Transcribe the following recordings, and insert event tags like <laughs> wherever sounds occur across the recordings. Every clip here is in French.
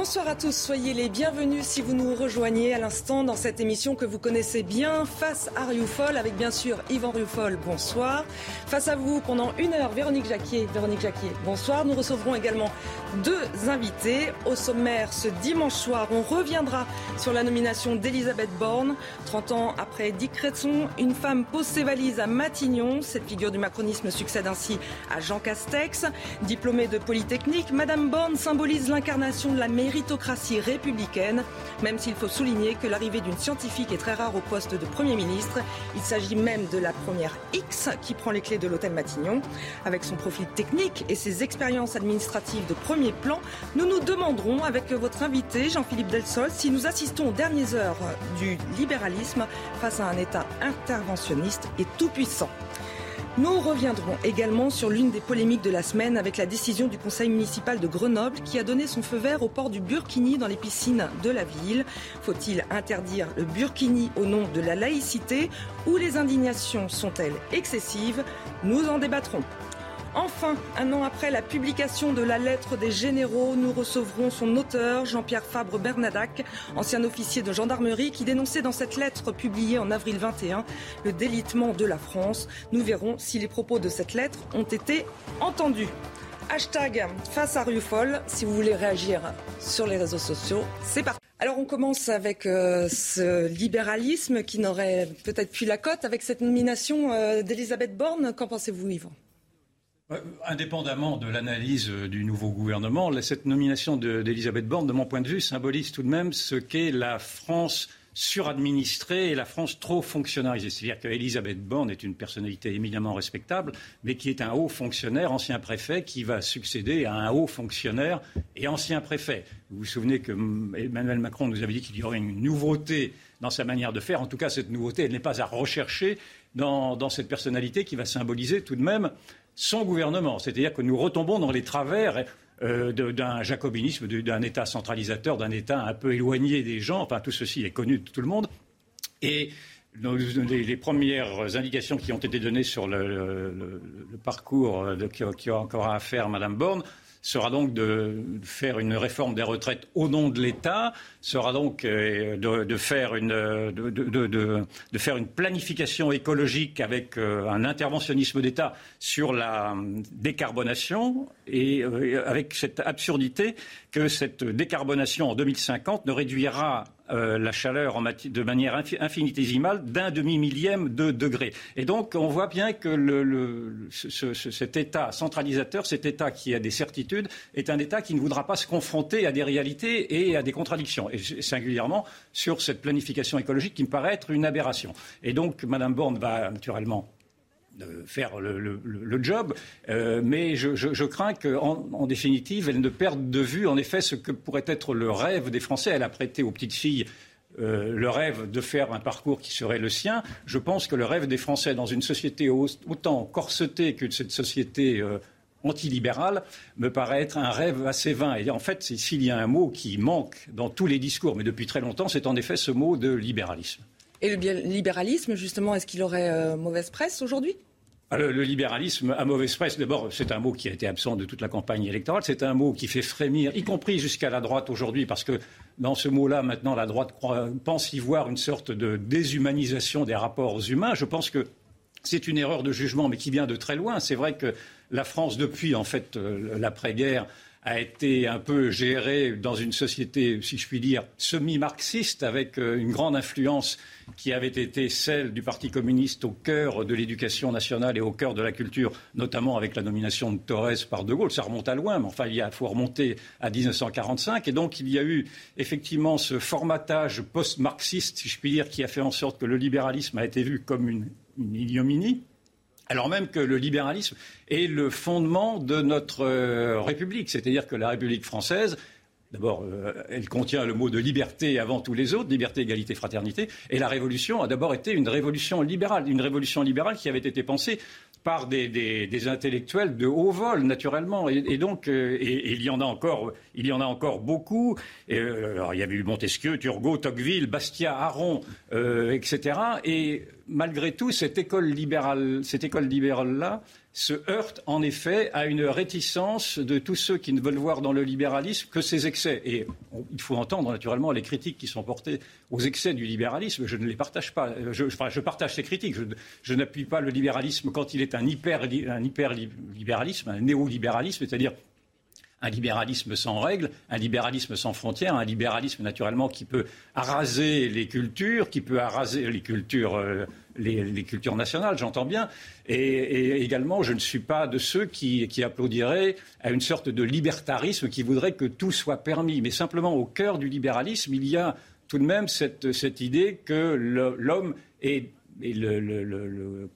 Bonsoir à tous, soyez les bienvenus si vous nous rejoignez à l'instant dans cette émission que vous connaissez bien, Face à Rioufol, avec bien sûr Yvan Rioufol, bonsoir. Face à vous pendant une heure, Véronique Jacquier. Véronique Jacquier, bonsoir. Nous recevrons également deux invités. Au sommaire, ce dimanche soir, on reviendra sur la nomination d'Elisabeth Borne. 30 ans après Dick Cresson, une femme pose ses valises à Matignon. Cette figure du macronisme succède ainsi à Jean Castex. Diplômée de Polytechnique, Madame Borne symbolise l'incarnation de la mairie méritocratie républicaine, même s'il faut souligner que l'arrivée d'une scientifique est très rare au poste de Premier ministre. Il s'agit même de la première X qui prend les clés de l'hôtel Matignon. Avec son profil technique et ses expériences administratives de premier plan, nous nous demanderons avec votre invité Jean-Philippe Delsol si nous assistons aux dernières heures du libéralisme face à un État interventionniste et tout-puissant. Nous reviendrons également sur l'une des polémiques de la semaine avec la décision du conseil municipal de Grenoble qui a donné son feu vert au port du burkini dans les piscines de la ville. Faut-il interdire le burkini au nom de la laïcité ou les indignations sont-elles excessives? Nous en débattrons. Enfin, un an après la publication de la lettre des généraux, nous recevrons son auteur, Jean-Pierre Fabre Bernadac, ancien officier de gendarmerie, qui dénonçait dans cette lettre publiée en avril 21 le délitement de la France. Nous verrons si les propos de cette lettre ont été entendus. Hashtag face à Rufol, si vous voulez réagir sur les réseaux sociaux, c'est parti. Alors on commence avec euh, ce libéralisme qui n'aurait peut-être plus la cote avec cette nomination euh, d'Elisabeth Borne. Qu'en pensez-vous, Yvan? Indépendamment de l'analyse du nouveau gouvernement, cette nomination d'Elisabeth Borne, de mon point de vue, symbolise tout de même ce qu'est la France suradministrée et la France trop fonctionnalisée. C'est-à-dire qu'Elisabeth Borne est une personnalité éminemment respectable, mais qui est un haut fonctionnaire, ancien préfet, qui va succéder à un haut fonctionnaire et ancien préfet. Vous vous souvenez que Emmanuel Macron nous avait dit qu'il y aurait une nouveauté dans sa manière de faire. En tout cas, cette nouveauté, elle n'est pas à rechercher dans cette personnalité qui va symboliser tout de même son gouvernement. C'est-à-dire que nous retombons dans les travers euh, d'un jacobinisme, d'un État centralisateur, d'un État un peu éloigné des gens. Enfin, tout ceci est connu de tout le monde. Et les, premières indications qui ont été données sur le, parcours qui, a encore à faire Mme Borne sera donc de faire une réforme des retraites au nom de l'État, sera donc euh, de, faire une, faire une planification écologique avec euh, un interventionnisme d'État sur la décarbonation et euh, avec cette absurdité que cette décarbonation en 2050 ne réduira euh, la chaleur de manière infinitésimale d'un demi-millième de degré. Et donc, on voit bien que cet État centralisateur, cet État qui a des certitudes, est un État qui ne voudra pas se confronter à des réalités et à des contradictions, et singulièrement sur cette planification écologique qui me paraît être une aberration. Et donc, Mme Borne va naturellement faire le, job, euh, mais je, crains qu'en en définitive, elle ne perde de vue en effet ce que pourrait être le rêve des Français. Elle a prêté aux petites filles euh, le rêve de faire un parcours qui serait le sien. Je pense que le rêve des Français dans une société autant corsetée que cette société euh, antilibérale me paraît être un rêve assez vain. Et en fait, s'il y a un mot qui manque dans tous les discours, mais depuis très longtemps, c'est en effet ce mot de libéralisme. Et le libéralisme, justement, est-ce qu'il aurait mauvaise presse aujourd'hui? Ah, le, libéralisme à mauvaise presse, d'abord, c'est un mot qui a été absent de toute la campagne électorale. C'est un mot qui fait frémir, y compris jusqu'à la droite aujourd'hui, parce que dans ce mot-là, maintenant, la droite pense y voir une sorte de déshumanisation des rapports humains. Je pense que c'est une erreur de jugement, mais qui vient de très loin. C'est vrai que la France, depuis en fait euh, l'après-guerre, a été un peu gérée dans une société, si je puis dire, semi-marxiste, avec euh, une grande influence qui avait été celle du Parti communiste au cœur de l'éducation nationale et au cœur de la culture, notamment avec la nomination de Torres par De Gaulle. Ça remonte à loin, mais enfin, il faut remonter à 1945. Et donc, il y a eu effectivement ce formatage post-marxiste, si je puis dire, qui a fait en sorte que le libéralisme a été vu comme une, une ignominie alors même que le libéralisme est le fondement de notre euh, République. C'est-à-dire que la République française, D'abord, euh, elle contient le mot de liberté avant tous les autres, liberté, égalité, fraternité. Et la révolution a d'abord été une révolution libérale, une révolution libérale qui avait été pensée par des, intellectuels de haut vol, naturellement. Et, donc, euh, il, y en a encore, il y en a encore beaucoup. Euh, alors, il y avait eu Montesquieu, Turgot, Tocqueville, Bastia, Aron, euh, etc. Et malgré tout, cette école libérale, cette école libérale-là, se heurte en effet à une réticence de tous ceux qui ne veulent voir dans le libéralisme que ses excès. Et il faut entendre naturellement les critiques qui sont portées aux excès du libéralisme. Je ne les partage pas. Je, je partage ces critiques. Je, n'appuie pas le libéralisme quand il est un hyper, un néolibéralisme, c'est-à-dire un libéralisme sans règles, un libéralisme sans frontières, un libéralisme naturellement qui peut araser les cultures, qui peut araser les cultures, euh, les, cultures nationales, j'entends bien. Et, également, je ne suis pas de ceux qui, applaudiraient à une sorte de libertarisme qui voudrait que tout soit permis. Mais simplement, au cœur du libéralisme, il y a tout de même cette, idée que l'homme est, le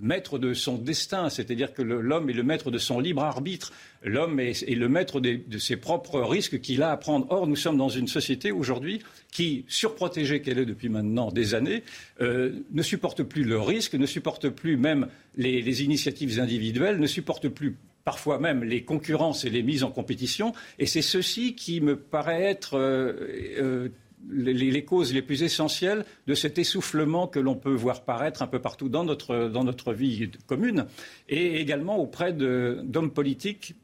maître de son destin, c'est-à-dire que l'homme est le maître de son libre arbitre, l'homme est, le maître de, ses propres risques qu'il a à prendre. Or, nous sommes dans une société aujourd'hui qui, surprotégée qu'elle est depuis maintenant des années, euh, ne supporte plus le risque, ne supporte plus même les, initiatives individuelles, ne supporte plus parfois même les concurrences et les mises en compétition. Et c'est ceci qui me paraît être euh, euh, les, causes les plus essentielles de cet essoufflement que l'on peut voir paraître un peu partout dans notre, dans notre vie commune, et également auprès d'hommes politiques,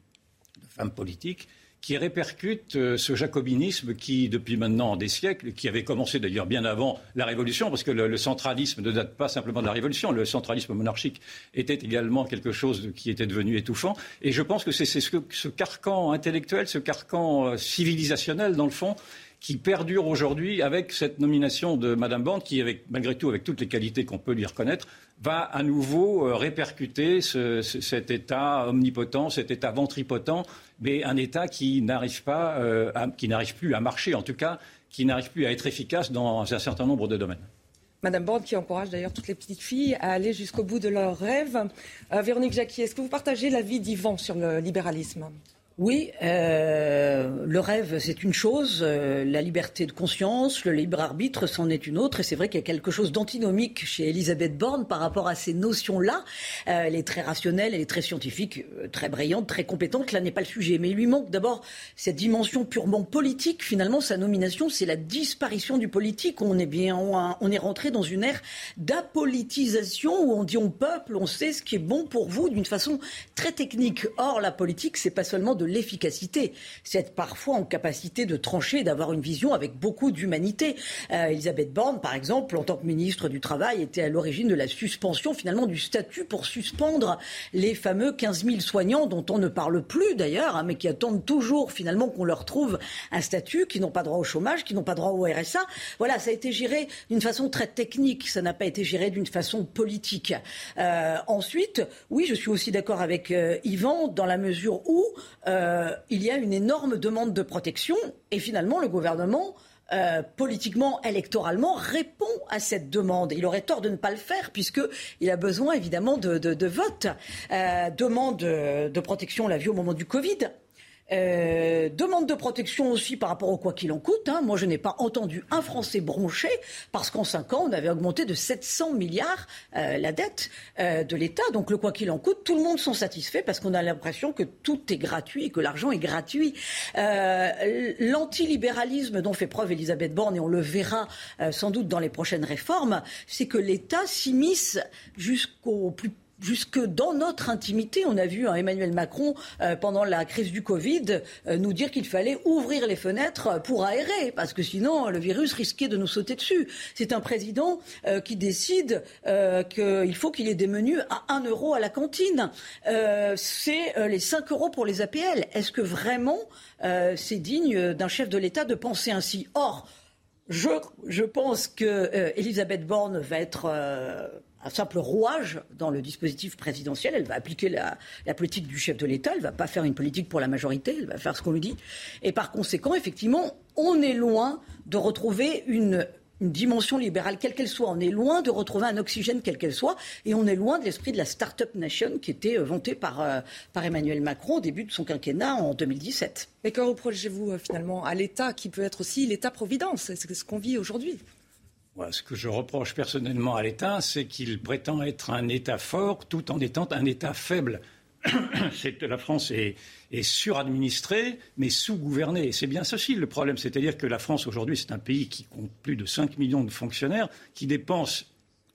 de femmes politiques, qui répercutent euh, ce jacobinisme qui, depuis maintenant des siècles, qui avait commencé d'ailleurs bien avant la Révolution, parce que le, centralisme ne date pas simplement de la Révolution, le centralisme monarchique était également quelque chose qui était devenu étouffant. Et je pense que c'est ce, ce, carcan intellectuel, ce carcan euh, civilisationnel, dans le fond, qui perdure aujourd'hui avec cette nomination de Madame Bande, qui, malgré tout, avec toutes les qualités qu'on peut lui reconnaître, va à nouveau euh, répercuter cet État omnipotent, cet État ventripotent, mais un État qui n'arrive pas, euh, qui n'arrive plus à marcher, en tout cas, qui n'arrive plus à être efficace dans un certain nombre de domaines. Madame Borde qui encourage d'ailleurs toutes les petites filles à aller jusqu'au bout de leurs rêves. Euh, Véronique Jacquier, est-ce que vous partagez l'avis d'Yvan sur le libéralisme? Oui, euh, le rêve, c'est une chose, euh, la liberté de conscience, le libre arbitre, c'en est une autre. Et c'est vrai qu'il y a quelque chose d'antinomique chez Elisabeth Borne par rapport à ces notions-là. Euh, elle est très rationnelle, elle est très scientifique, très brillante, très compétente. Là n'est pas le sujet. Mais il lui manque d'abord cette dimension purement politique. Finalement, sa nomination, c'est la disparition du politique. On est bien, on est rentré dans une ère d'apolitisation où on dit au peuple, on sait ce qui est bon pour vous d'une façon très technique. Or, la politique, c'est pas seulement de l'efficacité. C'est être parfois en capacité de trancher, d'avoir une vision avec beaucoup d'humanité. Euh, Elisabeth Borne, par exemple, en tant que ministre du Travail, était à l'origine de la suspension finalement du statut pour suspendre les fameux 15 000 soignants dont on ne parle plus d'ailleurs, hein, mais qui attendent toujours finalement qu'on leur trouve un statut, qui n'ont pas droit au chômage, qui n'ont pas droit au RSA. Voilà, ça a été géré d'une façon très technique, ça n'a pas été géré d'une façon politique. Euh, ensuite, oui, je suis aussi d'accord avec euh, Yvan dans la mesure où il y a une énorme demande de protection et finalement le gouvernement euh, politiquement, électoralement, répond à cette demande. Il aurait tort de ne pas le faire puisqu'il a besoin évidemment de, de, vote. Euh, demande de protection, on l'a vu au moment du Covid. Euh, demande de protection aussi par rapport au quoi qu'il en coûte. Hein. Moi, je n'ai pas entendu un Français broncher parce qu'en cinq ans, on avait augmenté de 700 milliards euh, la dette euh, de l'État. Donc, le quoi qu'il en coûte, tout le monde s'en satisfait parce qu'on a l'impression que tout est gratuit et que l'argent est gratuit. L'antilibéralisme dont fait preuve Elisabeth Borne, et on le verra sans doute dans les prochaines réformes, c'est que l'État s'immisce jusqu'au plus jusque dans notre intimité. On a vu hein, Emmanuel Macron, euh, pendant la crise du Covid, euh, nous dire qu'il fallait ouvrir les fenêtres pour aérer, parce que sinon le virus risquait de nous sauter dessus. C'est un président euh, qui décide qu'il faut qu'il ait des menus à 1 euro à la cantine. c'est les 5 euros pour les APL. Est-ce que vraiment c'est digne d'un chef de l'État de penser ainsi? Or, je, je pense que Elisabeth Borne va être un simple rouage dans le dispositif présidentiel. Elle va appliquer la, politique du chef de l'État. Elle ne va pas faire une politique pour la majorité. Elle va faire ce qu'on lui dit. Et par conséquent, effectivement, on est loin de retrouver une, dimension libérale, quelle qu'elle soit. On est loin de retrouver un oxygène, quel qu'elle soit. Et on est loin de l'esprit de la Start-up Nation qui était euh, vanté par, euh, par Emmanuel Macron au début de son quinquennat en 2017. Mais que reprochez-vous euh, finalement à l'État qui peut être aussi l'État-providence? C'est ce qu'on vit aujourd'hui ce que je reproche personnellement à l'État, c'est qu'il prétend être un État fort tout en étant un État faible. <coughs> la France est, suradministrée, mais sous-gouvernée. C'est bien ceci le problème. C'est-à-dire que la France, aujourd'hui, c'est un pays qui compte plus de 5 millions de fonctionnaires, qui dépense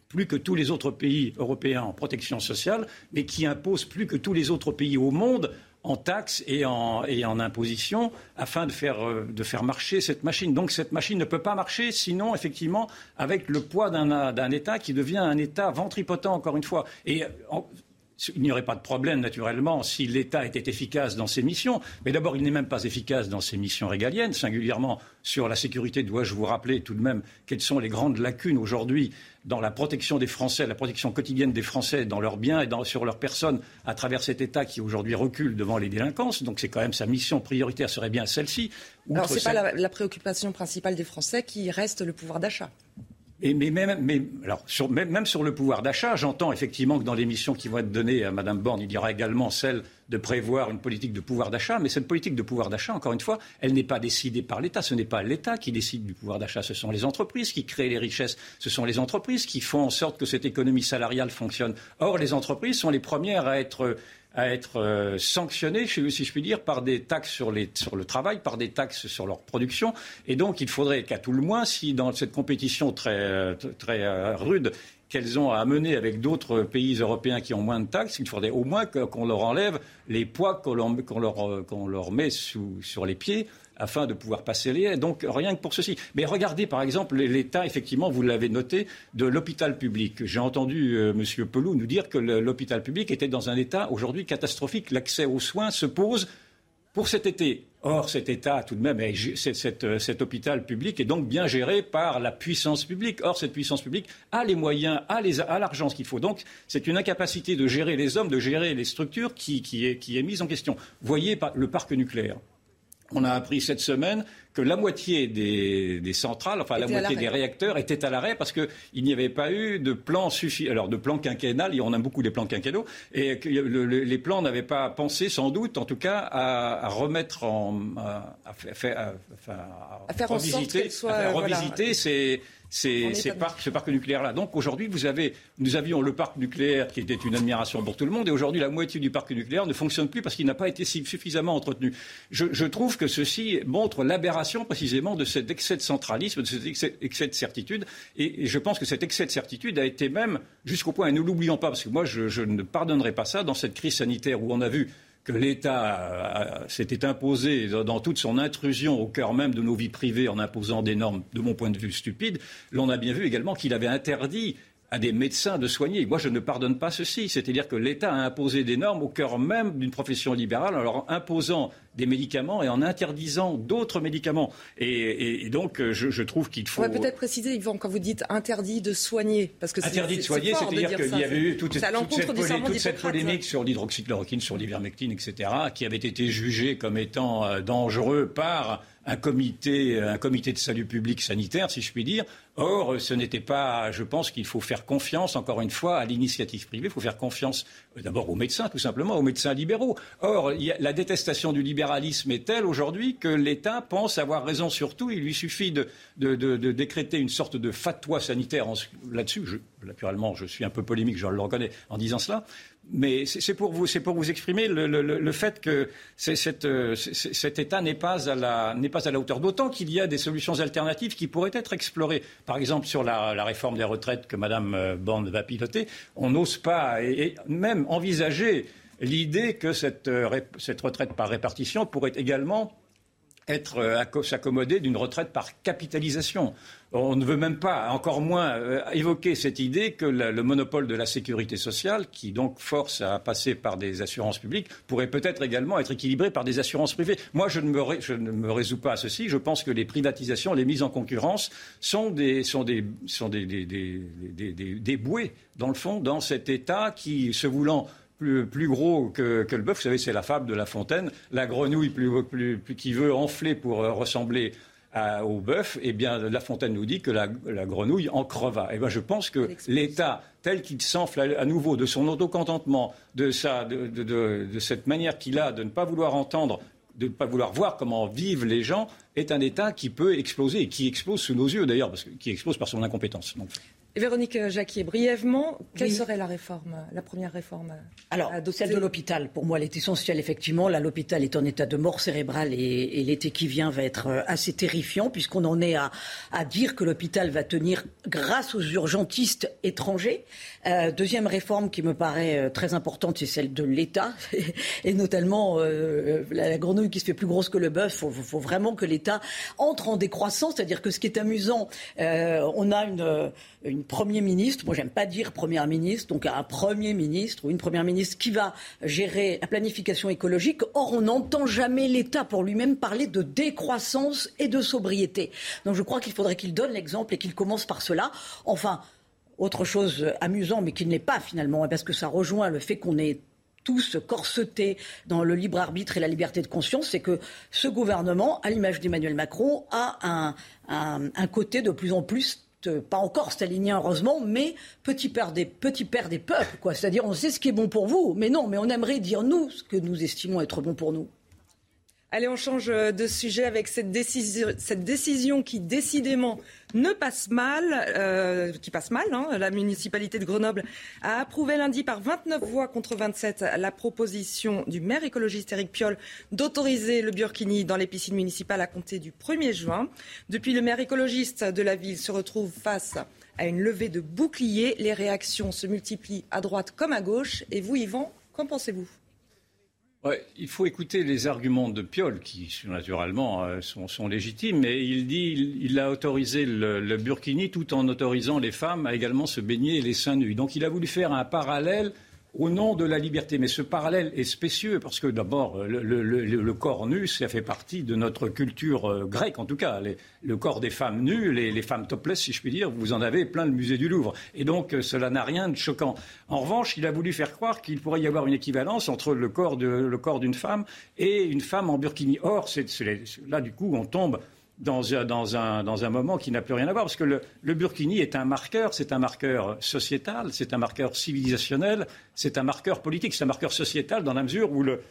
plus que tous les autres pays européens en protection sociale, mais qui impose plus que tous les autres pays au monde en taxes et en, et en impositions afin de faire, euh, de faire, marcher cette machine. Donc cette machine ne peut pas marcher sinon, effectivement, avec le poids d'un État qui devient un État ventripotent, encore une fois. Il n'y aurait pas de problème, naturellement, si l'État était efficace dans ses missions. Mais d'abord, il n'est même pas efficace dans ses missions régaliennes, singulièrement sur la sécurité. Dois-je vous rappeler tout de même quelles sont les grandes lacunes aujourd'hui dans la protection des Français, la protection quotidienne des Français dans leurs biens et sur leurs personnes à travers cet État qui aujourd'hui recule devant les délinquances. Donc c'est quand même sa mission prioritaire serait bien celle-ci. Alors ce n'est pas la préoccupation principale des Français qui reste le pouvoir d'achat mais, même, alors, sur, même, sur le pouvoir d'achat, j'entends effectivement que dans les missions qui vont être données à Mme Borne, il y aura également celle de prévoir une politique de pouvoir d'achat. Mais cette politique de pouvoir d'achat, encore une fois, elle n'est pas décidée par l'État. Ce n'est pas l'État qui décide du pouvoir d'achat. Ce sont les entreprises qui créent les richesses. Ce sont les entreprises qui font en sorte que cette économie salariale fonctionne. Or, les entreprises sont les premières à être à être euh, sanctionnés, si je puis dire, par des taxes sur, le travail, par des taxes sur leur production. Et donc, il faudrait qu'à tout le moins, si dans cette compétition très, euh, euh, rude qu'elles ont à mener avec d'autres pays européens qui ont moins de taxes, il faudrait au moins qu'on leur enlève les poids qu'on leur, met sur les pieds afin de pouvoir passer les haies. Donc rien que pour ceci. Mais regardez par exemple l'état, effectivement, vous l'avez noté, de l'hôpital public. J'ai entendu euh, M. Pelou nous dire que l'hôpital public était dans un état aujourd'hui catastrophique. L'accès aux soins se pose pour cet été. Or, cet État, tout de même, euh, cet, hôpital public est donc bien géré par la puissance publique. Or, cette puissance publique a les moyens, a l'argent qu'il faut. Donc, c'est une incapacité de gérer les hommes, de gérer les structures qui, est, qui est mise en question. Voyez le parc nucléaire. On a appris cette semaine que la moitié des, centrales, enfin la moitié des réacteurs étaient à l'arrêt parce qu'il n'y avait pas eu de plan suffisant, alors de plan quinquennal, on a beaucoup des plans quinquennaux, et que les plans n'avaient pas pensé, sans doute, en tout cas, à, remettre en, à, faire, revisiter, revisiter ces ces, parcs, ce parc nucléaire-là. Donc aujourd'hui, vous avez, nous avions le parc nucléaire qui était une admiration pour tout le monde, et aujourd'hui, la moitié du parc nucléaire ne fonctionne plus parce qu'il n'a pas été suffisamment entretenu. Je, trouve que ceci montre l'aberration précisément de cet excès de centralisme, de cet excès, de certitude, et, je pense que cet excès de certitude a été même jusqu'au point, et ne l'oublions pas, parce que moi, je, je ne pardonnerai pas ça dans cette crise sanitaire où on a vu que l'État s'était imposé dans toute son intrusion au cœur même de nos vies privées en imposant des normes, de mon point de vue, stupides, l'on a bien vu également qu'il avait interdit à des médecins de soigner. Moi, je ne pardonne pas ceci. C'est-à-dire que l'État a imposé des normes au cœur même d'une profession libérale en leur imposant des médicaments et en interdisant d'autres médicaments. Et, donc, je, trouve qu'il faut. On va peut-être préciser, Yvan, quand vous dites interdit de soigner. Parce que interdit de soigner, c'est-à-dire qu'il y avait eu toute, cette, polémique sur l'hydroxychloroquine, sur l'ivermectine, etc., qui avait été jugée comme étant euh, dangereux par un comité, de salut public sanitaire, si je puis dire. Or, ce n'était pas. Je pense qu'il faut faire confiance, encore une fois, à l'initiative privée. Il faut faire confiance euh, d'abord aux médecins, tout simplement, aux médecins libéraux. Or, la détestation du libéralisme est telle aujourd'hui que l'État pense avoir raison sur tout. Il lui suffit de, décréter une sorte de fatwa sanitaire là-dessus. Naturellement, je suis un peu polémique, je le reconnais, en disant cela mais c'est pour vous, pour vous exprimer le, fait que euh, cet État n'est pas à la, pas à la hauteur. D'autant qu'il y a des solutions alternatives qui pourraient être explorées. Par exemple, sur la, réforme des retraites que Mme euh, Bond va piloter, on n'ose pas et, même envisager l'idée que cette, euh, cette retraite par répartition pourrait également être s'accommoder d'une retraite par capitalisation. On ne veut même pas, encore moins, euh, évoquer cette idée que le monopole de la sécurité sociale, qui donc force à passer par des assurances publiques, pourrait peut-être également être équilibré par des assurances privées. Moi, je ne, me résous pas à ceci. Je pense que les privatisations, les mises en concurrence sont des, bouées, dans le fond, dans cet État qui, se voulant plus, gros que, le bœuf. Vous savez, c'est la fable de La Fontaine. La grenouille plus, qui veut enfler pour euh, ressembler au bœuf, eh bien, La Fontaine nous dit que la, grenouille en creva. Eh bien, je pense que l'État, tel qu'il s'enfle à, nouveau de son autocontentement, de, de, cette manière qu'il a de ne pas vouloir entendre de ne pas vouloir voir comment vivent les gens, est un État qui peut exploser et qui explose sous nos yeux d'ailleurs, parce qui explose par son incompétence. Véronique Jacquier, brièvement, quelle serait la réforme, la première réforme Alors, celle de l'hôpital, pour moi, elle est essentielle, effectivement. Là, l'hôpital est en état de mort cérébrale et, l'été qui vient va être euh, assez terrifiant, puisqu'on en est à, dire que l'hôpital va tenir grâce aux urgentistes étrangers. Euh, deuxième réforme qui me paraît euh, très importante, c'est celle de l'État, <laughs> et notamment la, grenouille qui se fait plus grosse que le bœuf. Il faut, vraiment que l'État entre en décroissance, c'est-à-dire que ce qui est amusant, on a une une premier ministre, moi j'aime pas dire première ministre, donc un premier ministre ou une première ministre qui va gérer la planification écologique. Or, on n'entend jamais l'État pour lui-même parler de décroissance et de sobriété. Donc je crois qu'il faudrait qu'il donne l'exemple et qu'il commence par cela. Enfin, autre chose amusant, mais qui ne l'est pas finalement, parce que ça rejoint le fait qu'on est tous corsetés dans le libre arbitre et la liberté de conscience, c'est que ce gouvernement, à l'image d'Emmanuel Macron, a un, un côté de plus en plus pas encore stalinien heureusement, mais petit père des, des peuples, quoi. C'est-à-dire, on sait ce qui est bon pour vous, mais non, mais on aimerait dire nous ce que nous estimons être bon pour nous. Allez, on change de sujet avec cette décision, qui décidément ne passe mal, euh, qui passe mal. Hein. La municipalité de Grenoble a approuvé lundi par 29 voix contre 27 la proposition du maire écologiste Eric Piolle d'autoriser le burkini dans les piscines municipales à compter du 1er juin. Depuis, le maire écologiste de la ville se retrouve face à une levée de boucliers. Les réactions se multiplient à droite comme à gauche. Et vous, Yvan, qu'en pensez-vous? Il faut écouter les arguments de Piolle, qui naturellement euh, sont, légitimes, mais il dit il, a autorisé le, le, burkini tout en autorisant les femmes à également se baigner les seins nus. Donc il a voulu faire un parallèle au nom de la liberté. Mais ce parallèle est spécieux parce que d'abord, le, corps nu, ça fait partie de notre culture euh, grecque, en tout cas. le corps des femmes nues, les, femmes topless, si je puis dire, vous en avez plein le musée du Louvre. Et donc, euh, cela n'a rien de choquant. En revanche, il a voulu faire croire qu'il pourrait y avoir une équivalence entre le corps, d'une femme et une femme en burkini. Or, là, du coup, on tombe dans un, dans, un, dans un, moment qui n'a plus rien à voir, parce que le, Burkini est un marqueur, c'est un marqueur sociétal, c'est un marqueur civilisationnel, c'est un marqueur politique, c'est un marqueur sociétal dans la mesure où le,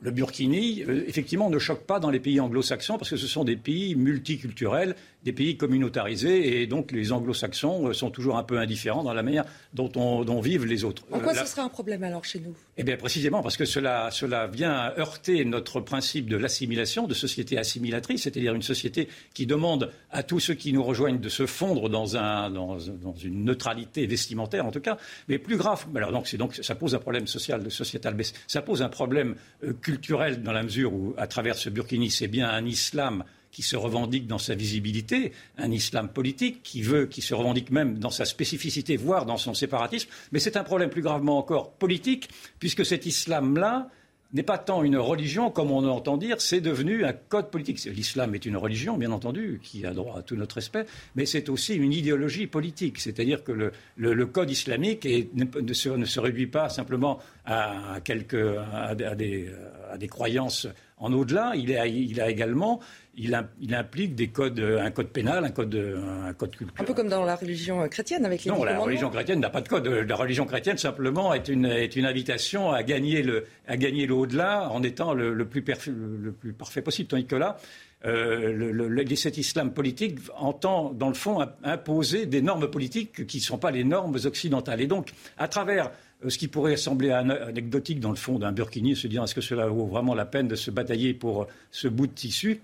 le burkini, euh, effectivement, ne choque pas dans les pays anglo-saxons parce que ce sont des pays multiculturels, des pays communautarisés, et donc les anglo-saxons euh, sont toujours un peu indifférents dans la manière dont, on, vivent les autres. En quoi ce serait un problème alors chez nous? Eh bien, précisément parce que cela, cela vient heurter notre principe de l'assimilation, de société assimilatrice, c'est-à-dire une société qui demande à tous ceux qui nous rejoignent de se fondre dans, un, dans, une neutralité vestimentaire, en tout cas. Mais plus grave, alors donc, donc ça pose un problème social, sociétal, mais ça pose un problème euh, culturel dans la mesure où, à travers ce burkini, c'est bien un islam qui se revendique dans sa visibilité, un islam politique qui veut, qui se revendique même dans sa spécificité, voire dans son séparatisme. Mais c'est un problème plus gravement encore politique, puisque cet islam-là n'est pas tant une religion comme on entend dire, c'est devenu un code politique. L'islam est une religion, bien entendu, qui a droit à tout notre respect, mais c'est aussi une idéologie politique. C'est-à-dire que le, code islamique ne, se, réduit pas simplement à, quelques, à, des, croyances en au-delà. Il, il a, également il, implique des codes, un code pénal, un code, un code culturel. Un peu comme dans la religion chrétienne avec les Non, la religion chrétienne n'a pas de code. La religion chrétienne simplement est une, est une invitation à gagner le, à gagner le au-delà en étant le, le, plus le, plus parfait possible. Tandis que là, euh, le, cet islam politique entend, dans le fond, imposer des normes politiques qui ne sont pas les normes occidentales. Et donc, à travers euh, ce qui pourrait sembler anecdotique dans le fond d'un burkini, se dire est-ce que cela vaut vraiment la peine de se batailler pour ce bout de tissu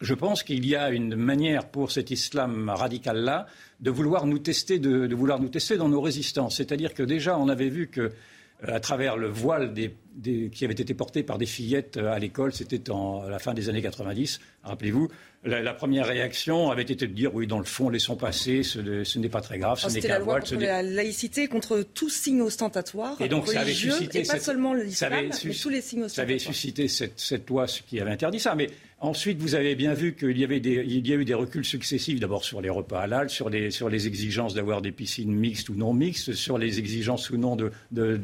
je pense qu'il y a une manière pour cet islam radical-là de vouloir nous tester, de, vouloir nous tester dans nos résistances. C'est-à-dire que déjà, on avait vu que, euh, à travers le voile qui avait été porté par des fillettes euh, à l'école, c'était à la fin des années 90, rappelez-vous, la, première réaction avait été de dire oui, dans le fond, laissons passer, ce, n'est pas très grave, ce oh, n'est qu'un voile. C'était la laïcité contre tout signe ostentatoire. Et donc ça avait suscité. pas seulement l'islam, mais tous les signes ostentatoires. Ça avait suscité cette, cette loi qui avait interdit ça. Mais Ensuite, vous avez bien vu qu'il y, avait des, il y a eu des reculs successifs, d'abord sur les repas halal, sur les, sur les exigences d'avoir des piscines mixtes ou non mixtes, sur les exigences ou non de, de,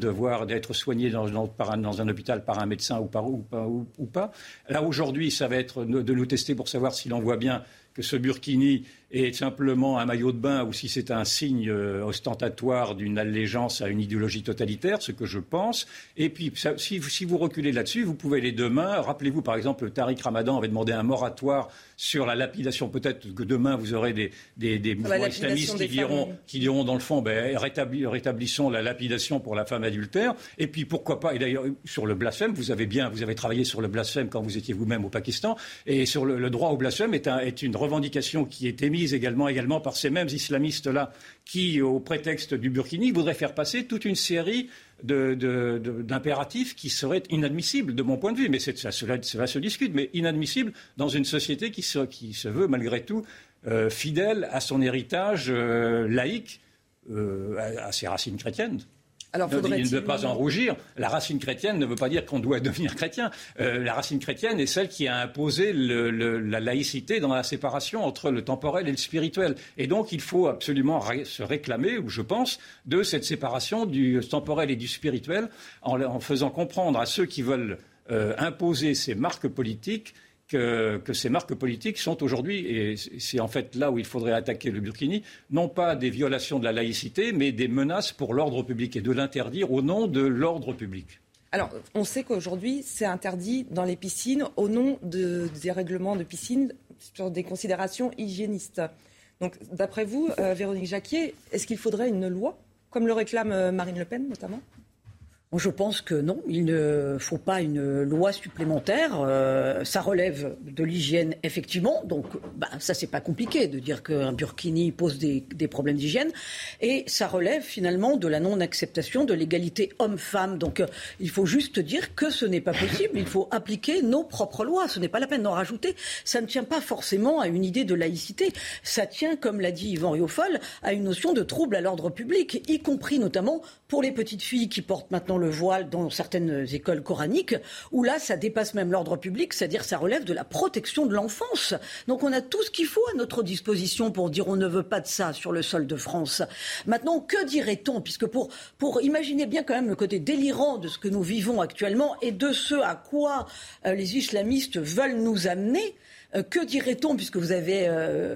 d'être soigné dans, dans, dans, un hôpital par un médecin ou, par, ou, pas. Là, aujourd'hui, ça va être de nous tester pour savoir s'il en voit bien que ce burkini est simplement un maillot de bain ou si c'est un signe euh, ostentatoire d'une allégeance à une idéologie totalitaire, ce que je pense. Et puis, si, si, vous reculez là-dessus, vous pouvez aller demain. Rappelez-vous, par exemple, Tariq Ramadan avait demandé un moratoire sur la lapidation. Peut-être que demain, vous aurez des, des, des mouvements islamistes qui diront, qui diront, dans le fond, ben, rétablissons la lapidation pour la femme adultère. Et puis, pourquoi pas, et d'ailleurs, sur le blasphème, vous avez bien, vous avez travaillé sur le blasphème quand vous étiez vous-même au Pakistan. Et sur le, le droit au blasphème est, un, est une revendication qui est émise également, par ces mêmes islamistes-là qui, au prétexte du Burkini, voudraient faire passer toute une série d'impératifs qui seraient inadmissibles de mon point de vue. Mais cela, se discute, mais inadmissibles dans une société qui se, qui se veut malgré tout euh, fidèle à son héritage euh, laïque, euh, à ses racines chrétiennes. Alors, il ne pas en rougir. La racine chrétienne ne veut pas dire qu'on doit <laughs> devenir chrétien. Euh, la racine chrétienne est celle qui a imposé la laïcité dans la séparation entre le temporel et le spirituel. Et donc, il faut absolument se réclamer, je pense, de cette séparation du temporel et du spirituel en, faisant comprendre à ceux qui veulent euh, imposer ces marques politiques que, ces marques politiques sont aujourd'hui, et c'est en fait là où il faudrait attaquer le Burkini, non pas des violations de la laïcité, mais des menaces pour l'ordre public et de l'interdire au nom de l'ordre public. Alors, on sait qu'aujourd'hui, c'est interdit dans les piscines au nom des règlements de piscine sur des considérations hygiénistes. Donc, d'après vous, euh, Véronique Jacquier, est-ce qu'il faudrait une loi, comme le réclame euh, Marine Le Pen notamment? Je pense que non, il ne faut pas une loi supplémentaire. Euh, ça relève de l'hygiène, effectivement. Donc, bah, ça, c'est pas compliqué de dire qu'un burkini pose des, problèmes d'hygiène. Et ça relève finalement de la non-acceptation de l'égalité homme-femme. Donc, euh, il faut juste dire que ce n'est pas possible. Il faut appliquer nos propres lois. Ce n'est pas la peine d'en rajouter. Ça ne tient pas forcément à une idée de laïcité. Ça tient, comme l'a dit Yvan Riofol, à une notion de trouble à l'ordre public, y compris notamment pour les petites filles qui portent maintenant le voile dans certaines écoles coraniques, où là, ça dépasse même l'ordre public, c'est-à-dire ça relève de la protection de l'enfance. Donc on a tout ce qu'il faut à notre disposition pour dire on ne veut pas de ça sur le sol de France. Maintenant, que dirait-on? Puisque pour, pour imaginer bien quand même le côté délirant de ce que nous vivons actuellement et de ce à quoi euh, les islamistes veulent nous amener, euh, que dirait-on, puisque vous avez euh,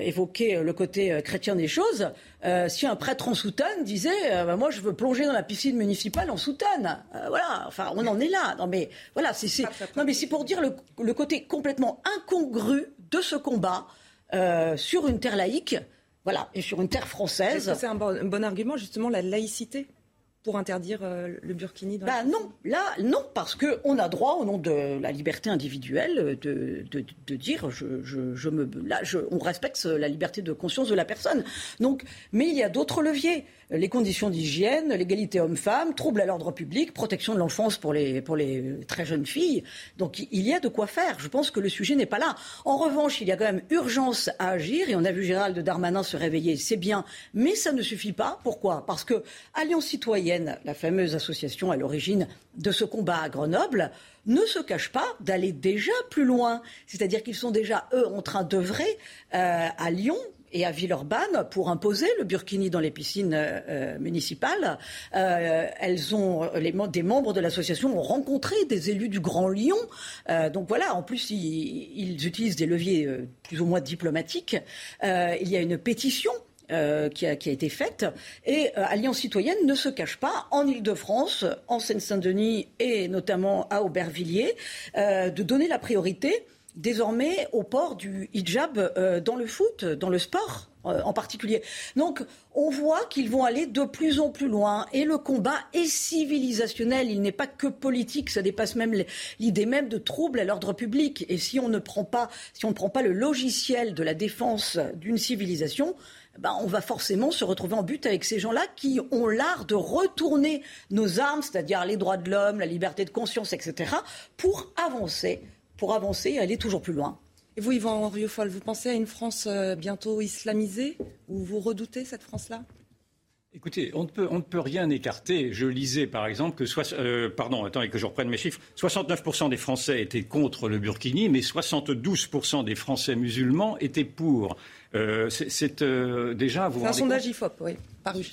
évoqué le côté chrétien des choses, euh, si un prêtre en soutane disait euh, bah, Moi, je veux plonger dans la piscine municipale en soutane. Euh, voilà, enfin, on en est là. Non, mais voilà, c'est, non, mais c'est pour dire le, côté complètement incongru de ce combat sur une terre laïque. Voilà, et sur une terre française. C'est un bon argument, justement, la laïcité? Pour interdire euh, le burkini dans bah Non, là, non, parce qu'on a droit, au nom de la liberté individuelle, de, de, dire je, je, me, là, je, on respecte la liberté de conscience de la personne. Donc, mais il y a d'autres leviers les conditions d'hygiène, l'égalité homme-femme, trouble à l'ordre public, protection de l'enfance pour les, pour les très jeunes filles. Donc il y a de quoi faire. Je pense que le sujet n'est pas là. En revanche, il y a quand même urgence à agir et on a vu Gérald Darmanin se réveiller, c'est bien, mais ça ne suffit pas. Pourquoi? Parce que Alliance citoyenne, la fameuse association à l'origine de ce combat à Grenoble, ne se cache pas d'aller déjà plus loin. C'est-à-dire qu'ils sont déjà, eux, en train d'œuvrer euh, à Lyon et à Villeurbanne pour imposer le burkini dans les piscines euh, euh, municipales. Euh, elles ont, des membres de l'association ont rencontré des élus du Grand Lyon. donc voilà, en plus, ils, utilisent des leviers plus ou moins diplomatiques. il y a une pétition qui, a, qui, a, été faite. Et Alliance citoyenne ne se cache pas, en Ile-de-France, en Seine-Saint-Denis et notamment à Aubervilliers, de donner la priorité désormais au port du hijab euh, dans le foot, dans le sport euh, en particulier. Donc on voit qu'ils vont aller de plus en plus loin et le combat est civilisationnel, il n'est pas que politique, ça dépasse même l'idée même de trouble à l'ordre public. Et si on ne prend pas, si on ne prend pas le logiciel de la défense d'une civilisation, ben, on va forcément se retrouver en but avec ces gens-là qui ont l'art de retourner nos armes, c'est-à-dire les droits de l'homme, la liberté de conscience, etc., pour avancer pour avancer et aller toujours plus loin. Et vous, Yvan Rieufol, vous pensez à une France euh, bientôt islamisée ou vous redoutez cette France-là? Écoutez, on ne, peut, on ne, peut, rien écarter. Je lisais par exemple que, soit, euh, pardon, attendez que je reprenne mes chiffres, 69% des Français étaient contre le burkini, mais 72% des Français musulmans étaient pour. Euh, c'est euh, déjà. Vous un sondage IFOP, oui. Paru.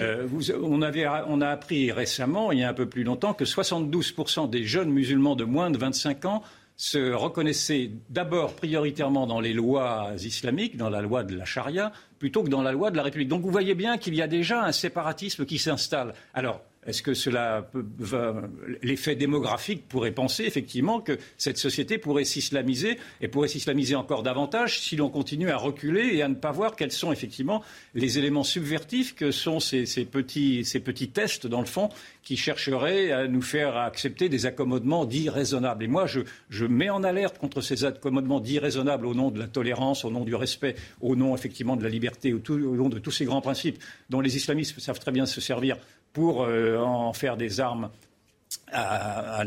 Euh, vous, on, avait, on a appris récemment, il y a un peu plus longtemps, que 72% des jeunes musulmans de moins de 25 ans se reconnaissait d'abord prioritairement dans les lois islamiques, dans la loi de la charia, plutôt que dans la loi de la République. Donc vous voyez bien qu'il y a déjà un séparatisme qui s'installe. Alors, est-ce que cela l'effet démographique pourrait penser effectivement que cette société pourrait s'islamiser et pourrait s'islamiser encore davantage si l'on continue à reculer et à ne pas voir quels sont effectivement les éléments subvertifs que sont ces, petits, tests dans le fond qui chercheraient à nous faire accepter des accommodements dits raisonnables. Et moi, je, mets en alerte contre ces accommodements dits raisonnables au nom de la tolérance, au nom du respect, au nom effectivement de la liberté, au nom de tous ces grands principes dont les islamistes savent très bien se servir pour euh, en faire des armes à,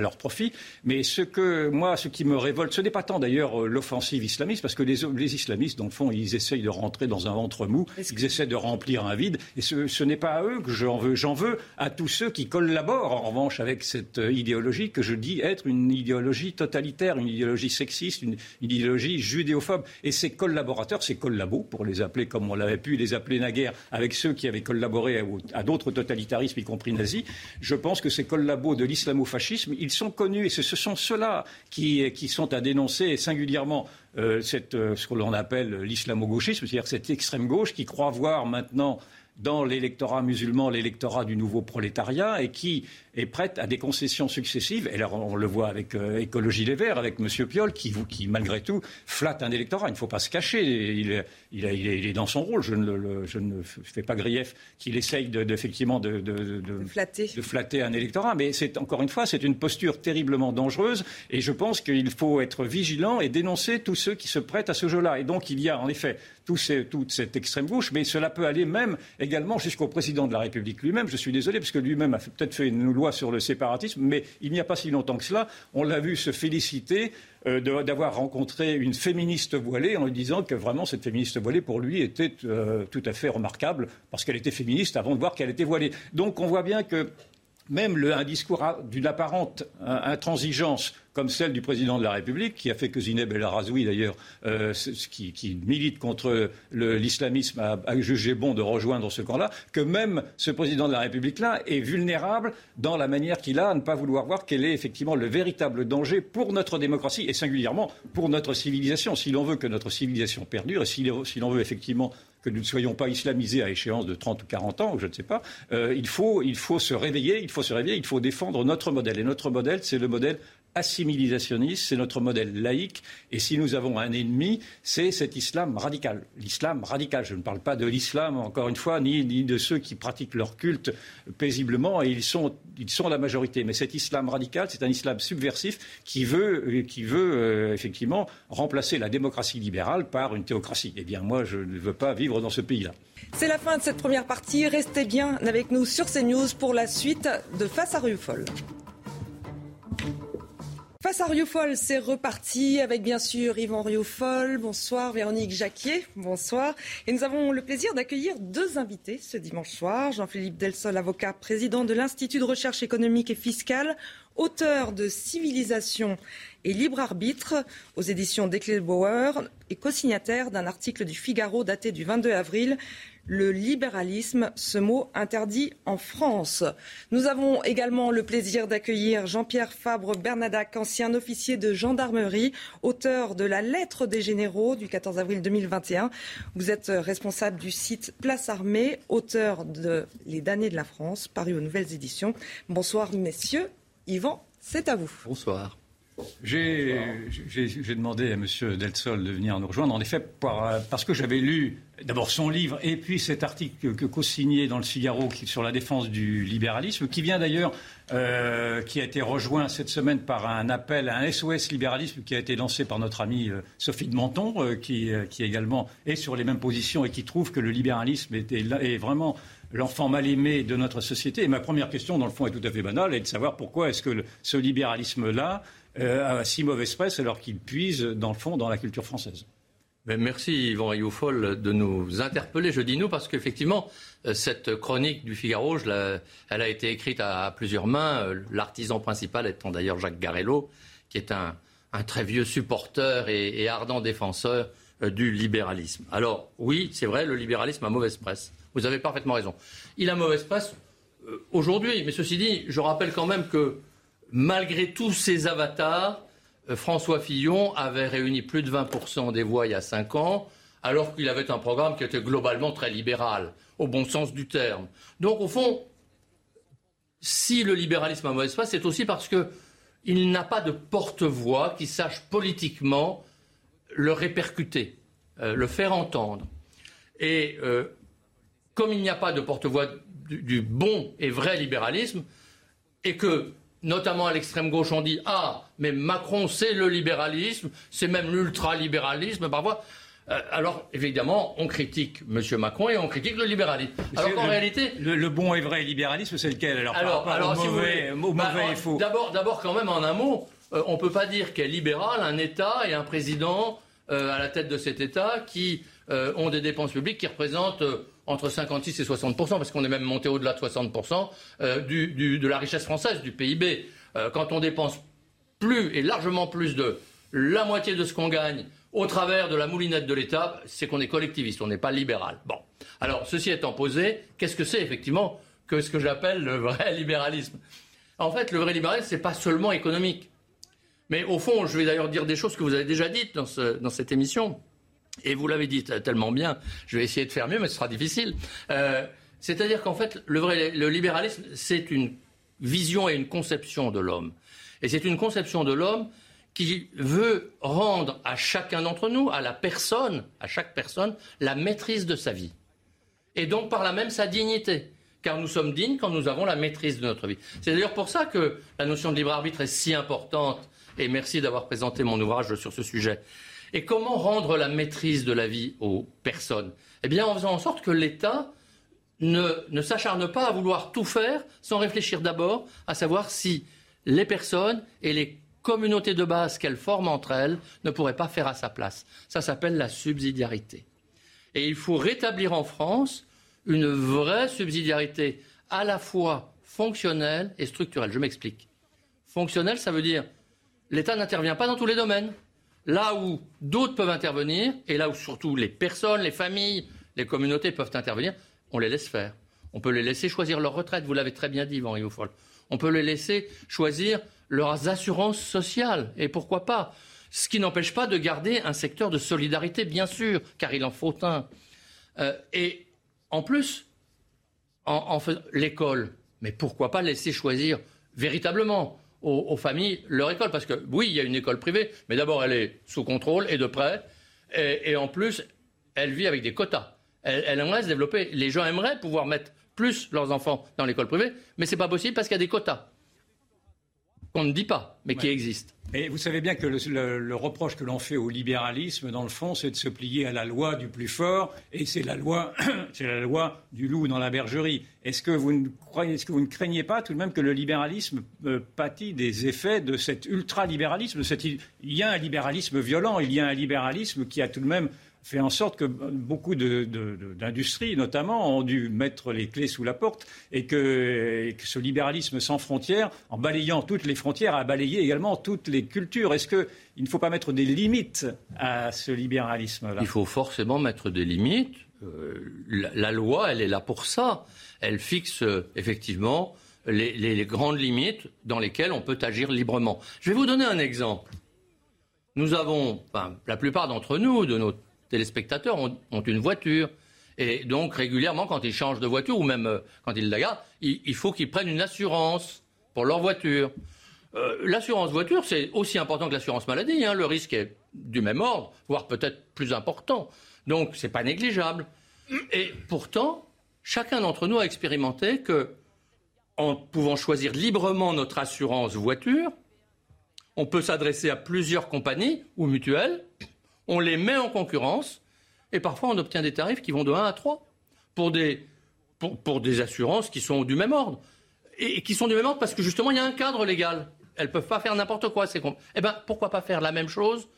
leur, profit. Mais ce que moi, ce qui me révolte, ce n'est pas tant d'ailleurs euh, l'offensive islamiste, parce que les, islamistes, dans le fond, ils essayent de rentrer dans un ventre mou, ils essaient de remplir un vide, et ce, n'est pas à eux que j'en veux. J'en veux à tous ceux qui collaborent, en revanche, avec cette euh, idéologie que je dis être une idéologie totalitaire, une idéologie sexiste, une, idéologie judéophobe. Et ces collaborateurs, ces collabos, pour les appeler comme on l'avait pu les appeler naguère, avec ceux qui avaient collaboré à, d'autres totalitarismes, y compris nazis, je pense que ces collabos de l'islamo-fascisme, ils sont connus et ce sont ceux-là qui, sont à dénoncer singulièrement euh, euh, ce que l'on appelle l'islamo-gauchisme, c'est-à-dire cette extrême gauche qui croit voir maintenant dans l'électorat musulman l'électorat du nouveau prolétariat et qui est prête à des concessions successives. Et alors, on le voit avec euh, Écologie Les Verts, avec M. Piolle, qui, qui, malgré tout, flatte un électorat. Il ne faut pas se cacher. Il, il, est dans son rôle. Je ne, je ne fais pas grief qu'il essaye de, effectivement de, de, flatter. de flatter un électorat. Mais c'est, encore une fois, c'est une posture terriblement dangereuse. Et je pense qu'il faut être vigilant et dénoncer tous ceux qui se prêtent à ce jeu-là. Et donc, il y a en effet ces, toute cette extrême gauche, mais cela peut aller même également jusqu'au président de la République lui-même. Je suis désolé, parce que lui-même a peut-être fait une loi sur le séparatisme, mais il n'y a pas si longtemps que cela, on l'a vu se féliciter euh, d'avoir rencontré une féministe voilée en lui disant que vraiment cette féministe voilée pour lui était euh, tout à fait remarquable parce qu'elle était féministe avant de voir qu'elle était voilée. Donc on voit bien que même un discours d'une apparente intransigeance comme celle du président de la République, qui a fait que Zineb El Arazoui, d'ailleurs, euh, qui, milite contre l'islamisme, a, jugé bon de rejoindre ce camp-là, que même ce président de la République-là est vulnérable dans la manière qu'il a à ne pas vouloir voir quel est effectivement le véritable danger pour notre démocratie et singulièrement pour notre civilisation. Si l'on veut que notre civilisation perdure et si l'on veut effectivement que nous ne soyons pas islamisés à échéance de 30 ou 40 ans, je ne sais pas, euh, il, faut, il faut se réveiller, il faut se réveiller, il faut défendre notre modèle. Et notre modèle, c'est le modèle assimilationniste, c'est notre modèle laïque. Et si nous avons un ennemi, c'est cet islam radical. L'islam radical. Je ne parle pas de l'islam, encore une fois, ni, de ceux qui pratiquent leur culte paisiblement, et ils sont, ils sont la majorité. Mais cet islam radical, c'est un islam subversif qui veut, qui veut euh, effectivement remplacer la démocratie libérale par une théocratie. Eh bien, moi, je ne veux pas vivre dans ce pays-là. C'est la fin de cette première partie. Restez bien avec nous sur CNews pour la suite de Face à Rue Folle. Face à Rioufol, c'est reparti avec bien sûr Yvan Rioufol. Bonsoir Véronique Jacquier. Bonsoir. Et nous avons le plaisir d'accueillir deux invités ce dimanche soir. Jean-Philippe Delsol, avocat, président de l'Institut de recherche économique et fiscale, auteur de Civilisation et libre arbitre aux éditions Bauer et co-signataire d'un article du Figaro daté du 22 avril le libéralisme, ce mot interdit en France. Nous avons également le plaisir d'accueillir Jean-Pierre Fabre Bernadac, ancien officier de gendarmerie, auteur de la lettre des généraux du 14 avril 2021. Vous êtes responsable du site Place Armée, auteur de Les damnés de la France, paru aux nouvelles éditions. Bonsoir messieurs. Yvan, c'est à vous. Bonsoir. J'ai demandé à M. Delsol de venir nous rejoindre, en effet, parce que j'avais lu d'abord son livre et puis cet article que, co-signé dans le Figaro sur la défense du libéralisme, qui vient d'ailleurs, euh, qui a été rejoint cette semaine par un appel à un SOS libéralisme qui a été lancé par notre amie euh, Sophie de Menton, euh, qui, qui, également est sur les mêmes positions et qui trouve que le libéralisme est, est vraiment l'enfant mal aimé de notre société. Et ma première question, dans le fond, est tout à fait banale, est de savoir pourquoi est-ce que ce libéralisme-là euh, a si mauvaise presse alors qu'il puise, dans le fond, dans la culture française. Ben, merci Yvan Rioufol de nous interpeller. Je dis nous parce qu'effectivement, euh, cette chronique du Figaro, elle a été écrite à, plusieurs mains, euh, l'artisan principal étant d'ailleurs Jacques Garello, qui est un, très vieux supporter et, ardent défenseur du libéralisme. Alors oui, c'est vrai, le libéralisme a mauvaise presse. Vous avez parfaitement raison. Il a mauvaise presse aujourd'hui, mais ceci dit, je rappelle quand même que malgré tous ces avatars, euh, François Fillon avait réuni plus de 20% des voix il y a 5 ans, alors qu'il avait un programme qui était globalement très libéral, au bon sens du terme. Donc, au fond, si le libéralisme a mauvaise foi, c'est aussi parce qu'il n'a pas de porte-voix qui sache politiquement le répercuter, euh, le faire entendre. Et euh, comme il n'y a pas de porte-voix du, bon et vrai libéralisme, et que, notamment à l'extrême gauche, on dit Ah, mais Macron, c'est le libéralisme, c'est même l'ultralibéralisme, parfois. Euh, alors, évidemment, on critique M. Macron et on critique le libéralisme. alors qu'en réalité. Le, bon et vrai libéralisme, c'est lequel Alors, alors, mauvais, bah, et faux D'abord, quand même, en un mot, euh, on ne peut pas dire qu'est libéral un État et un président euh, à la tête de cet État qui ont des dépenses publiques qui représentent entre 56 et 60 parce qu'on est même monté au-delà de 60% de la richesse française, du PIB. quand on dépense plus et largement plus de la moitié de ce qu'on gagne au travers de la moulinette de l'État, c'est qu'on est collectiviste, on n'est pas libéral. Bon. Alors, ceci étant posé, qu'est-ce que c'est effectivement que ce que j'appelle le vrai libéralisme? En fait, le vrai libéralisme, ce n'est pas seulement économique. Mais au fond, je vais d'ailleurs dire des choses que vous avez déjà dites dans, cette émission. Et vous l'avez dit tellement bien, je vais essayer de faire mieux, mais ce sera difficile. Euh, c'est-à-dire qu'en fait, le, le libéralisme, c'est une vision et une conception de l'homme. Et c'est une conception de l'homme qui veut rendre à chacun d'entre nous, à la personne, à chaque personne, la maîtrise de sa vie. Et donc par là même sa dignité. Car nous sommes dignes quand nous avons la maîtrise de notre vie. C'est d'ailleurs pour ça que la notion de libre arbitre est si importante. Et merci d'avoir présenté mon ouvrage sur ce sujet. Et comment rendre la maîtrise de la vie aux personnes? Eh bien en faisant en sorte que l'État ne, ne s'acharne pas à vouloir tout faire sans réfléchir d'abord à savoir si les personnes et les communautés de base qu'elles forment entre elles ne pourraient pas faire à sa place. Ça s'appelle la subsidiarité. Et il faut rétablir en France une vraie subsidiarité à la fois fonctionnelle et structurelle. Je m'explique. Fonctionnelle, ça veut dire l'État n'intervient pas dans tous les domaines. Là où d'autres peuvent intervenir, et là où surtout les personnes, les familles, les communautés peuvent intervenir, on les laisse faire. On peut les laisser choisir leur retraite, vous l'avez très bien dit, Yvan Rioufol. On peut les laisser choisir leurs assurances sociales. Et pourquoi pas Ce qui n'empêche pas de garder un secteur de solidarité, bien sûr, car il en faut un. Euh, et en plus, en, l'école, mais pourquoi pas laisser choisir véritablement aux, familles leur école Parce que oui, il y a une école privée, mais d'abord elle est sous contrôle et de près, et, en plus, elle vit avec des quotas. Elle, elle, aimerait se développer. Les gens aimeraient pouvoir mettre plus leurs enfants dans l'école privée, mais ce n'est pas possible parce qu'il y a des quotas qu'on ne dit pas, mais qui existe. Et vous savez bien que le, reproche que l'on fait au libéralisme, dans le fond, c'est de se plier à la loi du plus fort, et c'est la loi, <coughs> c'est la loi du loup dans la bergerie. Est-ce que vous ne croyez, est-ce que vous ne craignez pas tout de même que le libéralisme euh, pâtit des effets de cet ultra-libéralisme Il y a un libéralisme violent, il y a un libéralisme qui a tout de même fait en sorte que beaucoup d'industries, notamment, ont dû mettre les clés sous la porte et que, ce libéralisme sans frontières, en balayant toutes les frontières, a balayé également toutes les cultures. Est-ce qu'il ne faut pas mettre des limites à ce libéralisme-là? Il faut forcément mettre des limites. Euh, la, loi, elle est là pour ça. Elle fixe euh, effectivement les, grandes limites dans lesquelles on peut agir librement. Je vais vous donner un exemple. Nous avons, la plupart d'entre nous, de notre téléspectateurs ont, une voiture. Et donc, régulièrement, quand ils changent de voiture, ou même euh, quand ils la gardent, il, faut qu'ils prennent une assurance pour leur voiture. Euh, l'assurance voiture, c'est aussi important que l'assurance maladie. Hein. Le risque est du même ordre, voire peut-être plus important. Donc, ce n'est pas négligeable. Et pourtant, chacun d'entre nous a expérimenté que, en pouvant choisir librement notre assurance voiture, on peut s'adresser à plusieurs compagnies ou mutuelles on les met en concurrence, et parfois on obtient des tarifs qui vont de 1 à 3 pour des, pour, des assurances qui sont du même ordre. Et, qui sont du même ordre parce que justement il y a un cadre légal. Elles ne peuvent pas faire n'importe quoi. C'est eh bien, pourquoi pas faire la même chose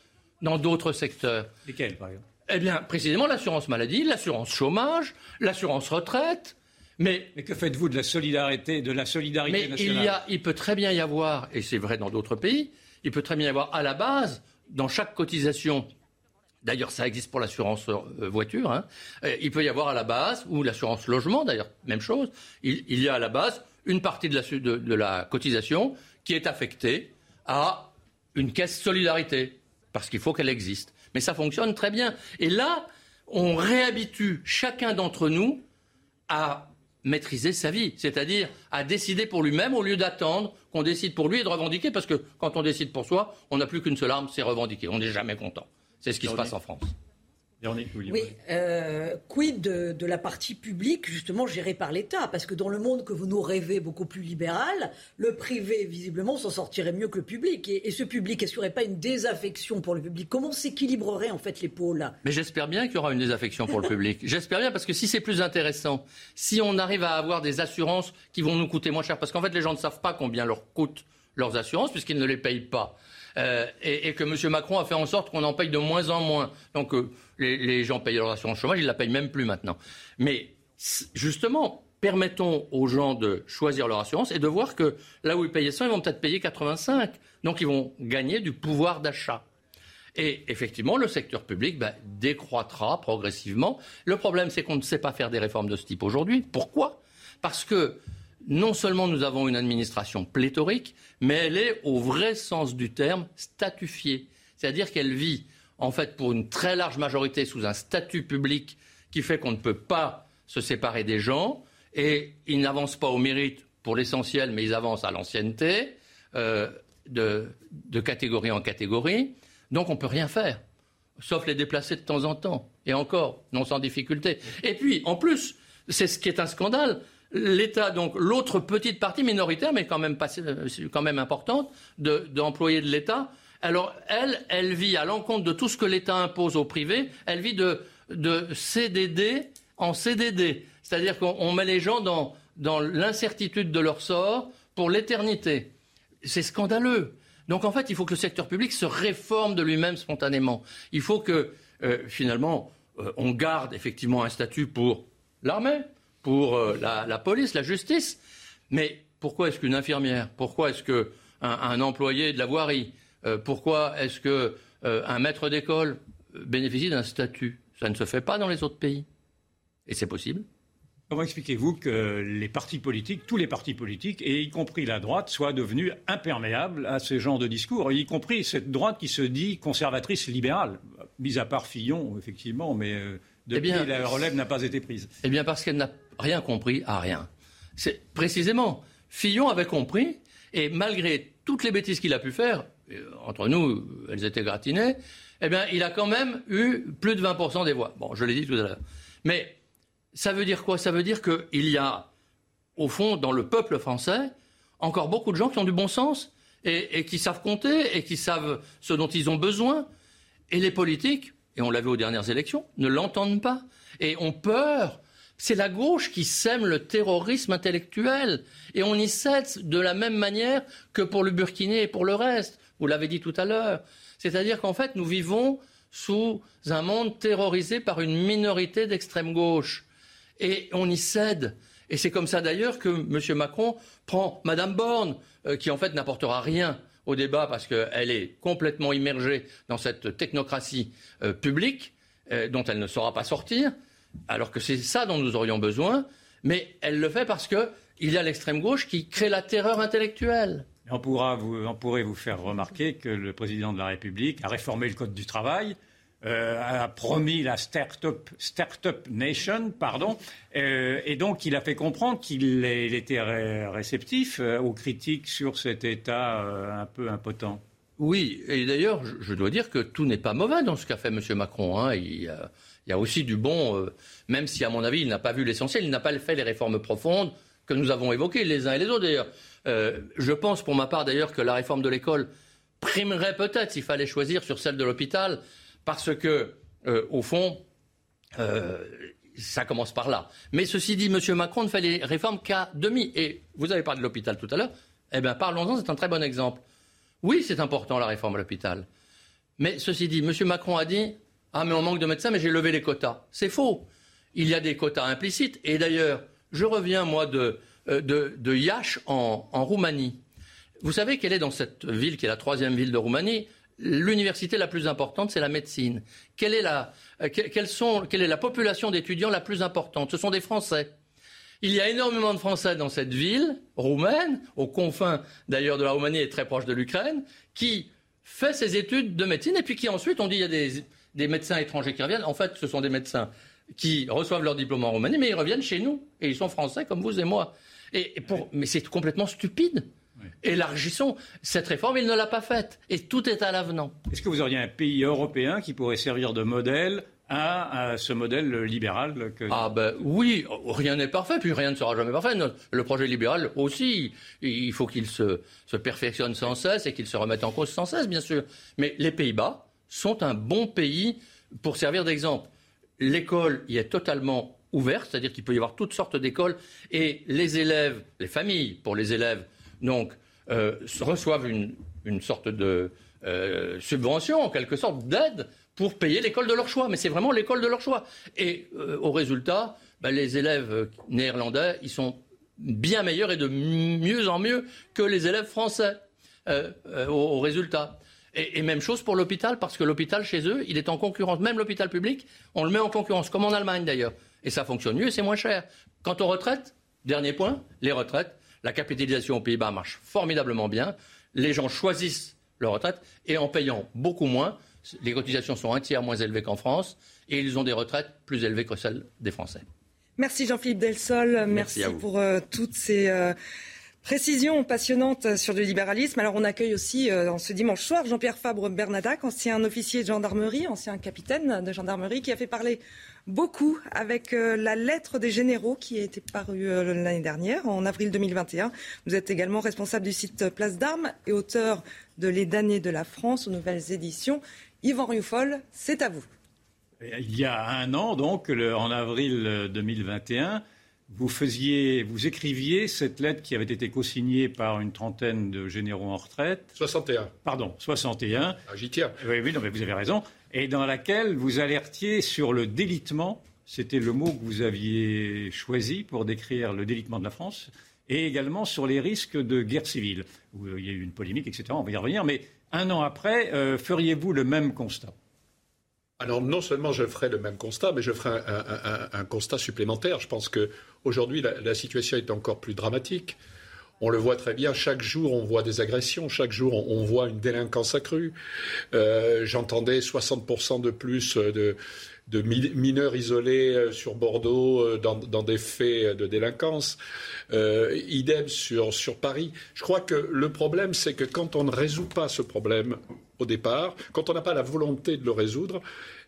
dans d'autres secteurs? Lesquels, par exemple? Eh bien, précisément l'assurance maladie, l'assurance chômage, l'assurance retraite. Mais, mais, que faites-vous de la solidarité, de la solidarité nationale il, y a, il peut très bien y avoir, et c'est vrai dans d'autres pays, il peut très bien y avoir à la base, dans chaque cotisation D'ailleurs, ça existe pour l'assurance euh, voiture. Hein. Euh, il peut y avoir à la base, ou l'assurance logement, d'ailleurs, même chose. Il, y a à la base une partie de la, de, la, cotisation qui est affectée à une caisse solidarité, parce qu'il faut qu'elle existe. Mais ça fonctionne très bien. Et là, on réhabitue chacun d'entre nous à maîtriser sa vie, c'est-à-dire à décider pour lui-même au lieu d'attendre qu'on décide pour lui et de revendiquer, parce que quand on décide pour soi, on n'a plus qu'une seule arme, c'est revendiquer. On n'est jamais content. C'est ce qui se passe en France. Oui, euh, quid de, la partie publique, justement, gérée par l'État? Parce que dans le monde que vous nous rêvez beaucoup plus libéral, le privé, visiblement, s'en sortirait mieux que le public. Et, ce public, est-ce qu'il n'y aurait pas une désaffection pour le public? Comment s'équilibrerait, en fait, les pôles? Mais j'espère bien qu'il y aura une désaffection pour le public. <laughs> J'espère bien, parce que si c'est plus intéressant, si on arrive à avoir des assurances qui vont nous coûter moins cher, parce qu'en fait, les gens ne savent pas combien leur coûtent leurs assurances, puisqu'ils ne les payent pas. Euh, et, que M. Macron a fait en sorte qu'on en paye de moins en moins. Donc euh, les, gens payent leur assurance chômage, ils ne la payent même plus maintenant. Mais justement, permettons aux gens de choisir leur assurance et de voir que là où ils payaient 100, ils vont peut-être payer 85. Donc ils vont gagner du pouvoir d'achat. Et effectivement, le secteur public ben, décroîtra progressivement. Le problème, c'est qu'on ne sait pas faire des réformes de ce type aujourd'hui. Pourquoi? Parce que non seulement nous avons une administration pléthorique, mais elle est, au vrai sens du terme, statufiée. C'est-à-dire qu'elle vit, en fait, pour une très large majorité, sous un statut public qui fait qu'on ne peut pas se séparer des gens, et ils n'avancent pas au mérite pour l'essentiel, mais ils avancent à l'ancienneté, euh, de, de catégorie en catégorie. Donc on ne peut rien faire, sauf les déplacer de temps en temps. Et encore, non sans difficulté. Et puis, en plus, c'est ce qui est un scandale, l'État, donc l'autre petite partie minoritaire, mais quand même, euh, importante, d'employés de, l'État, alors elle, elle vit à l'encontre de tout ce que l'État impose au privé, elle vit de, CDD en CDD. C'est-à-dire qu'on met les gens dans, l'incertitude de leur sort pour l'éternité. C'est scandaleux. Donc en fait, il faut que le secteur public se réforme de lui-même spontanément. Il faut que, euh, finalement, euh, on garde effectivement un statut pour l'armée, pour euh, la, police, la justice. Mais pourquoi est-ce qu'une infirmière, pourquoi est-ce qu'un un employé de la voirie, euh, pourquoi est-ce qu'un euh, maître d'école bénéficie d'un statut? Ça ne se fait pas dans les autres pays. Et c'est possible. Comment expliquez-vous que les partis politiques, tous les partis politiques, et y compris la droite, soient devenus imperméables à ce genre de discours, y compris cette droite qui se dit conservatrice libérale, mis à part Fillon, effectivement, mais depuis, eh la relève n'a pas été prise. Eh bien, parce qu'elle n'a rien compris à rien. C'est précisément, Fillon avait compris, et malgré toutes les bêtises qu'il a pu faire, entre nous, elles étaient gratinées, eh bien, il a quand même eu plus de 20% des voix. Bon, je l'ai dit tout à l'heure. Mais ça veut dire quoi? Ça veut dire qu'il y a, au fond, dans le peuple français, encore beaucoup de gens qui ont du bon sens et, et qui savent compter et qui savent ce dont ils ont besoin. Et les politiques, et on l'a vu aux dernières élections, ne l'entendent pas et ont peur. C'est la gauche qui sème le terrorisme intellectuel et on y cède de la même manière que pour le burkiné et pour le reste. Vous l'avez dit tout à l'heure. C'est-à-dire qu'en fait, nous vivons sous un monde terrorisé par une minorité d'extrême gauche. Et on y cède. Et c'est comme ça d'ailleurs que M. Macron prend Mme Borne, euh, qui en fait n'apportera rien au débat parce qu'elle est complètement immergée dans cette technocratie euh, publique euh, dont elle ne saura pas sortir, alors que c'est ça dont nous aurions besoin, mais elle le fait parce qu'il y a l'extrême gauche qui crée la terreur intellectuelle. On, pourra on pourrait vous faire remarquer que le président de la République a réformé le Code du travail euh, a promis la Startup, Startup Nation, pardon, euh, et donc il a fait comprendre qu'il était réceptif euh, aux critiques sur cet État un peu impotent. Oui, et d'ailleurs, je, dois dire que tout n'est pas mauvais dans ce qu'a fait M. Macron. Hein. Il, y a, aussi du bon, même si, à mon avis, il n'a pas vu l'essentiel, il n'a pas fait les réformes profondes que nous avons évoquées les uns et les autres d'ailleurs. je pense pour ma part d'ailleurs que la réforme de l'école primerait peut-être s'il fallait choisir sur celle de l'hôpital parce que, euh, au fond, euh, ça commence par là. Mais ceci dit, M. Macron ne fait les réformes qu'à demi. Et vous avez parlé de l'hôpital tout à l'heure. Eh bien, parlons-en, c'est un très bon exemple. Oui, c'est important la réforme de l'hôpital. Mais ceci dit, M. Macron a dit Ah, mais on manque de médecins, mais j'ai levé les quotas. C'est faux. Il y a des quotas implicites. Et d'ailleurs, je reviens, moi, de, euh, de, Yash en, Roumanie. Vous savez quelle est dans cette ville, qui est la troisième ville de Roumanie, l'université la plus importante, c'est la médecine. Quelle est la, euh, quelle est la population d'étudiants la plus importante? Ce sont des Français. Il y a énormément de Français dans cette ville roumaine, aux confins d'ailleurs de la Roumanie et très proche de l'Ukraine, qui fait ses études de médecine et puis qui ensuite, on dit il y a des, des médecins étrangers qui reviennent. En fait, ce sont des médecins qui reçoivent leur diplôme en Roumanie, mais ils reviennent chez nous. Et ils sont français comme vous et moi. Et pour... Mais c'est complètement stupide. Élargissons cette réforme, il ne l'a pas faite. Et tout est à l'avenant. Est-ce que vous auriez un pays européen qui pourrait servir de modèle à, ce modèle libéral que... Ah ben oui, rien n'est parfait, puis rien ne sera jamais parfait. Le projet libéral aussi, il faut qu'il se, se, perfectionne sans cesse et qu'il se remette en cause sans cesse, bien sûr. Mais les Pays-Bas sont un bon pays pour servir d'exemple. L'école y est totalement ouverte, c'est-à-dire qu'il peut y avoir toutes sortes d'écoles, et les élèves, les familles pour les élèves, donc, euh, reçoivent une, une, sorte de euh, subvention, en quelque sorte, d'aide pour payer l'école de leur choix. Mais c'est vraiment l'école de leur choix. Et euh, au résultat, ben, les élèves néerlandais, ils sont bien meilleurs et de mieux en mieux que les élèves français au, résultat. Et, et, même chose pour l'hôpital, parce que l'hôpital chez eux, il est en concurrence. Même l'hôpital public, on le met en concurrence, comme en Allemagne d'ailleurs. Et ça fonctionne mieux et c'est moins cher. Quant aux retraites, dernier point, les retraites, la capitalisation aux Pays-Bas marche formidablement bien. Les gens choisissent leur retraite et en payant beaucoup moins, les cotisations sont un tiers moins élevées qu'en France et ils ont des retraites plus élevées que celles des Français. Merci Jean-Philippe Delsol. Merci, pour euh, toutes ces. Euh, précisions passionnantes sur le libéralisme. Alors on accueille aussi euh, ce dimanche soir Jean-Pierre Fabre Bernadac, ancien officier de gendarmerie, ancien capitaine de gendarmerie, qui a fait parler beaucoup avec euh, la lettre des généraux qui a été parue euh, l'année dernière, en avril 2021. Vous êtes également responsable du site Place d'Armes et auteur de Les damnés de la France aux nouvelles éditions. Yvan Rioufol, c'est à vous. Il y a un an, donc, en avril 2021, vous faisiez, vous écriviez cette lettre qui avait été co-signée par une trentaine de généraux en retraite. 61. Pardon, 61. Ah, J'y tiens. Oui, oui, non, mais vous avez raison et dans laquelle vous alertiez sur le délitement. C'était le mot que vous aviez choisi pour décrire le délitement de la France, et également sur les risques de guerre civile, où euh, il y a eu une polémique, etc. On va y revenir. Mais un an après, euh, feriez-vous le même constat? Alors non seulement je ferai le même constat, mais je ferai un, constat supplémentaire. Je pense qu'aujourd'hui, la, la situation est encore plus dramatique. On le voit très bien, chaque jour on voit des agressions, chaque jour on, voit une délinquance accrue. Euh, j'entendais 60% de plus de, mineurs isolés euh, sur Bordeaux euh, dans, des faits de délinquance. idem sur, sur Paris. Je crois que le problème, c'est que quand on ne résout pas ce problème au départ, quand on n'a pas la volonté de le résoudre,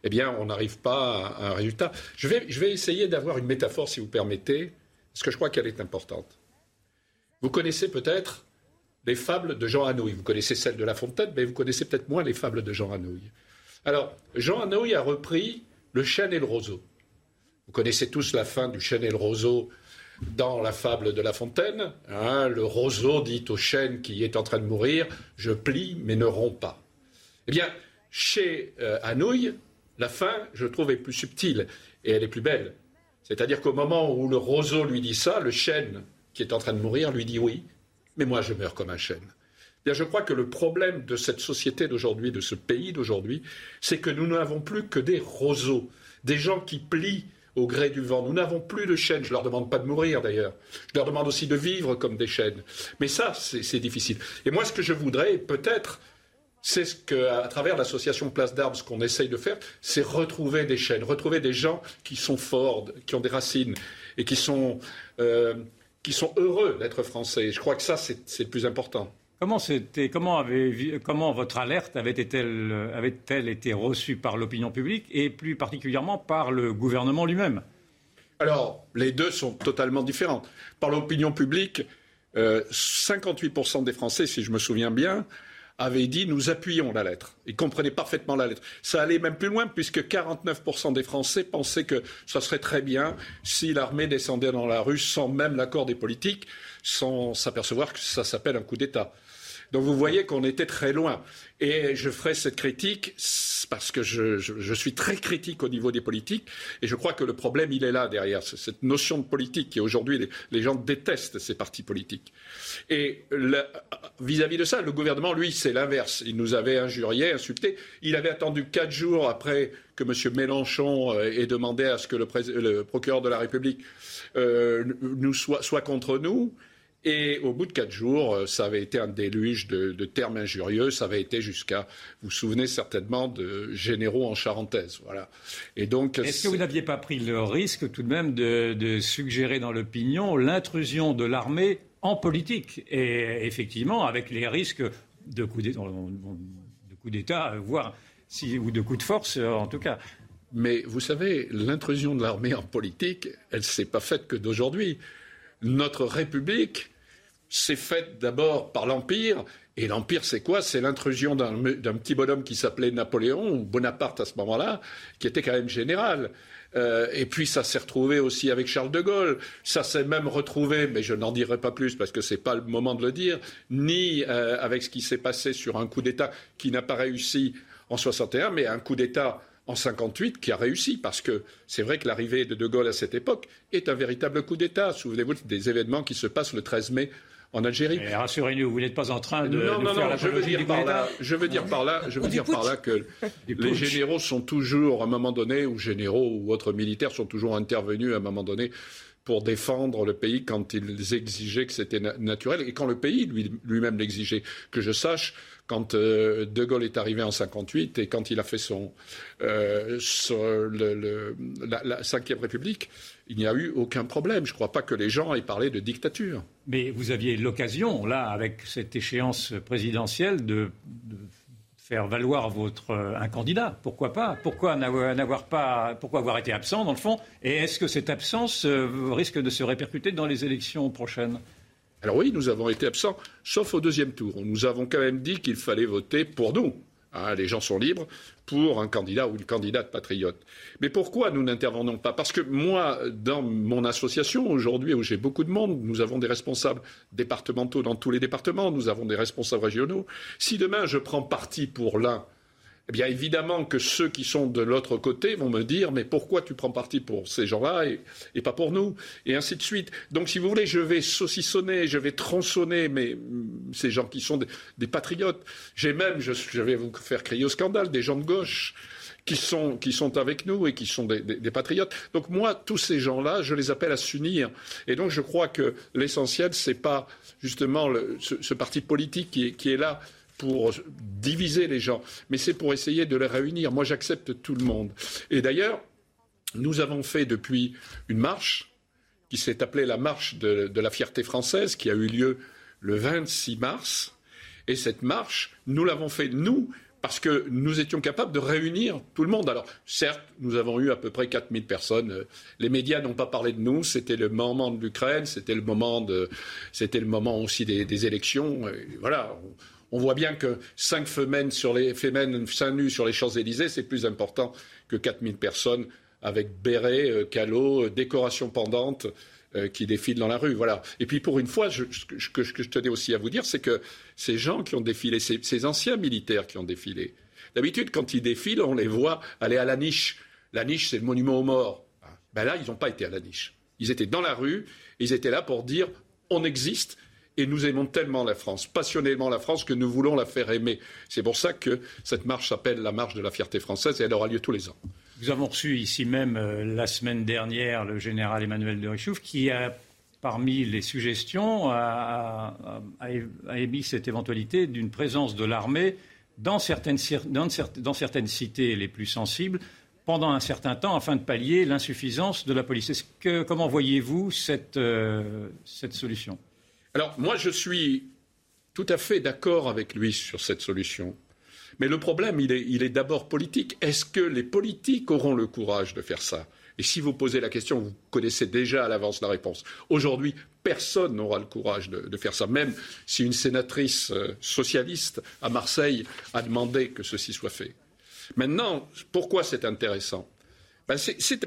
eh bien, on n'arrive pas à un résultat. Je vais, essayer d'avoir une métaphore, si vous permettez, parce que je crois qu'elle est importante. Vous connaissez peut-être les fables de Jean Anouilh. Vous connaissez celles de La Fontaine, mais vous connaissez peut-être moins les fables de Jean Anouilh. Alors, Jean Anouilh a repris Le chêne et le roseau. Vous connaissez tous la fin du chêne et le roseau dans la fable de La Fontaine. Hein, le roseau dit au chêne qui est en train de mourir Je plie, mais ne romps pas. Eh bien, chez euh, Anouilh, la fin, je trouve, est plus subtile et elle est plus belle. C'est-à-dire qu'au moment où le roseau lui dit ça, le chêne qui est en train de mourir, lui dit oui, mais moi je meurs comme un chêne. Bien, je crois que le problème de cette société d'aujourd'hui, de ce pays d'aujourd'hui, c'est que nous n'avons plus que des roseaux, des gens qui plient au gré du vent. Nous n'avons plus de chênes. Je ne leur demande pas de mourir d'ailleurs. Je leur demande aussi de vivre comme des chênes. Mais ça, c'est difficile. Et moi, ce que je voudrais, peut-être, c'est ce qu'à travers l'association Place d'Armes, ce qu'on essaye de faire, c'est retrouver des chênes, retrouver des gens qui sont forts, qui ont des racines et qui sont euh, qui sont heureux d'être français. Je crois que ça, c'est le plus important. Comment, comment, avait, comment votre alerte avait-elle avait été reçue par l'opinion publique et plus particulièrement par le gouvernement lui-même? Alors, les deux sont totalement différents. Par l'opinion publique, 58% euh, des Français, si je me souviens bien, avait dit nous appuyons la lettre. Ils comprenaient parfaitement la lettre. Ça allait même plus loin puisque 49% des Français pensaient que ça serait très bien si l'armée descendait dans la rue sans même l'accord des politiques, sans s'apercevoir que ça s'appelle un coup d'État. Donc vous voyez qu'on était très loin. Et je ferai cette critique parce que je, suis très critique au niveau des politiques et je crois que le problème, il est là derrière, cette notion de politique qui aujourd'hui, les, gens détestent ces partis politiques. Et vis-à-vis de ça, le gouvernement, lui, c'est l'inverse. Il nous avait injuriés, insultés. Il avait attendu quatre jours après que M. Mélenchon euh, ait demandé à ce que le, procureur de la République euh, nous soit contre nous. Et au bout de quatre jours, euh, ça avait été un déluge de, termes injurieux. Ça avait été jusqu'à, vous vous souvenez certainement, de généraux en charentaise. Voilà. Et donc, est-ce que vous n'aviez pas pris le risque tout de même de, suggérer dans l'opinion l'intrusion de l'armée en politique? Et effectivement avec les risques de coups d'État, voire si, ou de coups de force en tout cas. Mais vous savez, l'intrusion de l'armée en politique, elle ne s'est pas faite que d'aujourd'hui. Notre République s'est faite d'abord par l'Empire. Et l'Empire, c'est quoi? C'est l'intrusion d'un petit bonhomme qui s'appelait Napoléon, ou Bonaparte à ce moment-là, qui était quand même général. Euh, et puis ça s'est retrouvé aussi avec Charles de Gaulle. Ça s'est même retrouvé, mais je n'en dirai pas plus parce que ce n'est pas le moment de le dire, ni euh, avec ce qui s'est passé sur un coup d'État qui n'a pas réussi en 61, mais un coup d'État en 58 qui a réussi, parce que c'est vrai que l'arrivée de De Gaulle à cette époque est un véritable coup d'État. Souvenez-vous des événements qui se passent le 13 mai en Algérie. rassurez-nous, vous n'êtes pas en train de, non, non, faire non, je veux dire par là, je veux dire par là, je veux dire par là que les généraux sont toujours, à un moment donné, ou généraux ou autres militaires sont toujours intervenus à un moment donné pour défendre le pays quand ils exigeaient que c'était naturel et quand le pays lui-même l'exigeait. Que je sache, quand euh, De Gaulle est arrivé en 58 et quand il a fait son, euh, la, Cinquième République, il n'y a eu aucun problème. Je ne crois pas que les gens aient parlé de dictature. Mais vous aviez l'occasion, là, avec cette échéance présidentielle, de, faire valoir votre euh, un candidat. Pourquoi pas? Pourquoi n'avoir pas Pourquoi avoir été absent dans le fond? Et est-ce que cette absence risque de se répercuter dans les élections prochaines? Alors oui, nous avons été absents, sauf au deuxième tour. Nous avons quand même dit qu'il fallait voter pour nous. Hein, les gens sont libres pour un candidat ou une candidate patriote. Mais pourquoi nous n'intervenons pas? Parce que moi, dans mon association, aujourd'hui, où j'ai beaucoup de monde, nous avons des responsables départementaux dans tous les départements, nous avons des responsables régionaux. Si demain je prends parti pour l'un eh bien évidemment que ceux qui sont de l'autre côté vont me dire mais pourquoi tu prends parti pour ces gens-là et, pas pour nous? Et ainsi de suite. Donc si vous voulez, je vais saucissonner, je vais tronçonner mais, ces gens qui sont des, patriotes. J'ai même, je, vais vous faire crier au scandale, des gens de gauche. Qui sont, qui sont avec nous et qui sont des, patriotes. Donc moi, tous ces gens-là, je les appelle à s'unir. Et donc je crois que l'essentiel, ce n'est pas justement ce, parti politique qui est là pour diviser les gens, mais c'est pour essayer de les réunir. Moi, j'accepte tout le monde. Et d'ailleurs, nous avons fait depuis une marche qui s'est appelée la marche de, la fierté française, qui a eu lieu le 26 mars. Et cette marche, nous l'avons fait, nous, parce que nous étions capables de réunir tout le monde. Alors, certes, nous avons eu à peu près 4000 personnes. Les médias n'ont pas parlé de nous. C'était le moment de l'Ukraine, c'était le moment de, c'était le moment aussi des, des élections. voilà. On voit bien que cinq femelles sur les nus sur les Champs-Élysées, c'est plus important que 4000 personnes avec bérets, euh, calots, euh, décorations pendantes euh, qui défilent dans la rue. Voilà. Et puis pour une fois, ce que, je tenais aussi à vous dire, c'est que ces gens qui ont défilé, ces, anciens militaires qui ont défilé, d'habitude, quand ils défilent, on les voit aller à la niche. La niche, c'est le monument aux morts. Ben là, ils n'ont pas été à la niche. Ils étaient dans la rue, ils étaient là pour dire on existe et nous aimons tellement la France, passionnément la France, que nous voulons la faire aimer. C'est pour ça que cette marche s'appelle la marche de la fierté française et elle aura lieu tous les ans. Nous avons reçu ici même euh, la semaine dernière le général Emmanuel de Richouf qui a parmi les suggestions, a, émis cette éventualité d'une présence de l'armée dans certaines, dans certaines, cités les plus sensibles pendant un certain temps afin de pallier l'insuffisance de la police. Comment voyez-vous cette, euh, cette solution? Alors moi, je suis tout à fait d'accord avec lui sur cette solution. Mais le problème, il est, d'abord politique. Est-ce que les politiques auront le courage de faire ça? Et si vous posez la question, vous connaissez déjà à l'avance la réponse. Aujourd'hui, personne n'aura le courage de, faire ça, même si une sénatrice euh, socialiste à Marseille a demandé que ceci soit fait. Maintenant, pourquoi c'est intéressant? Ben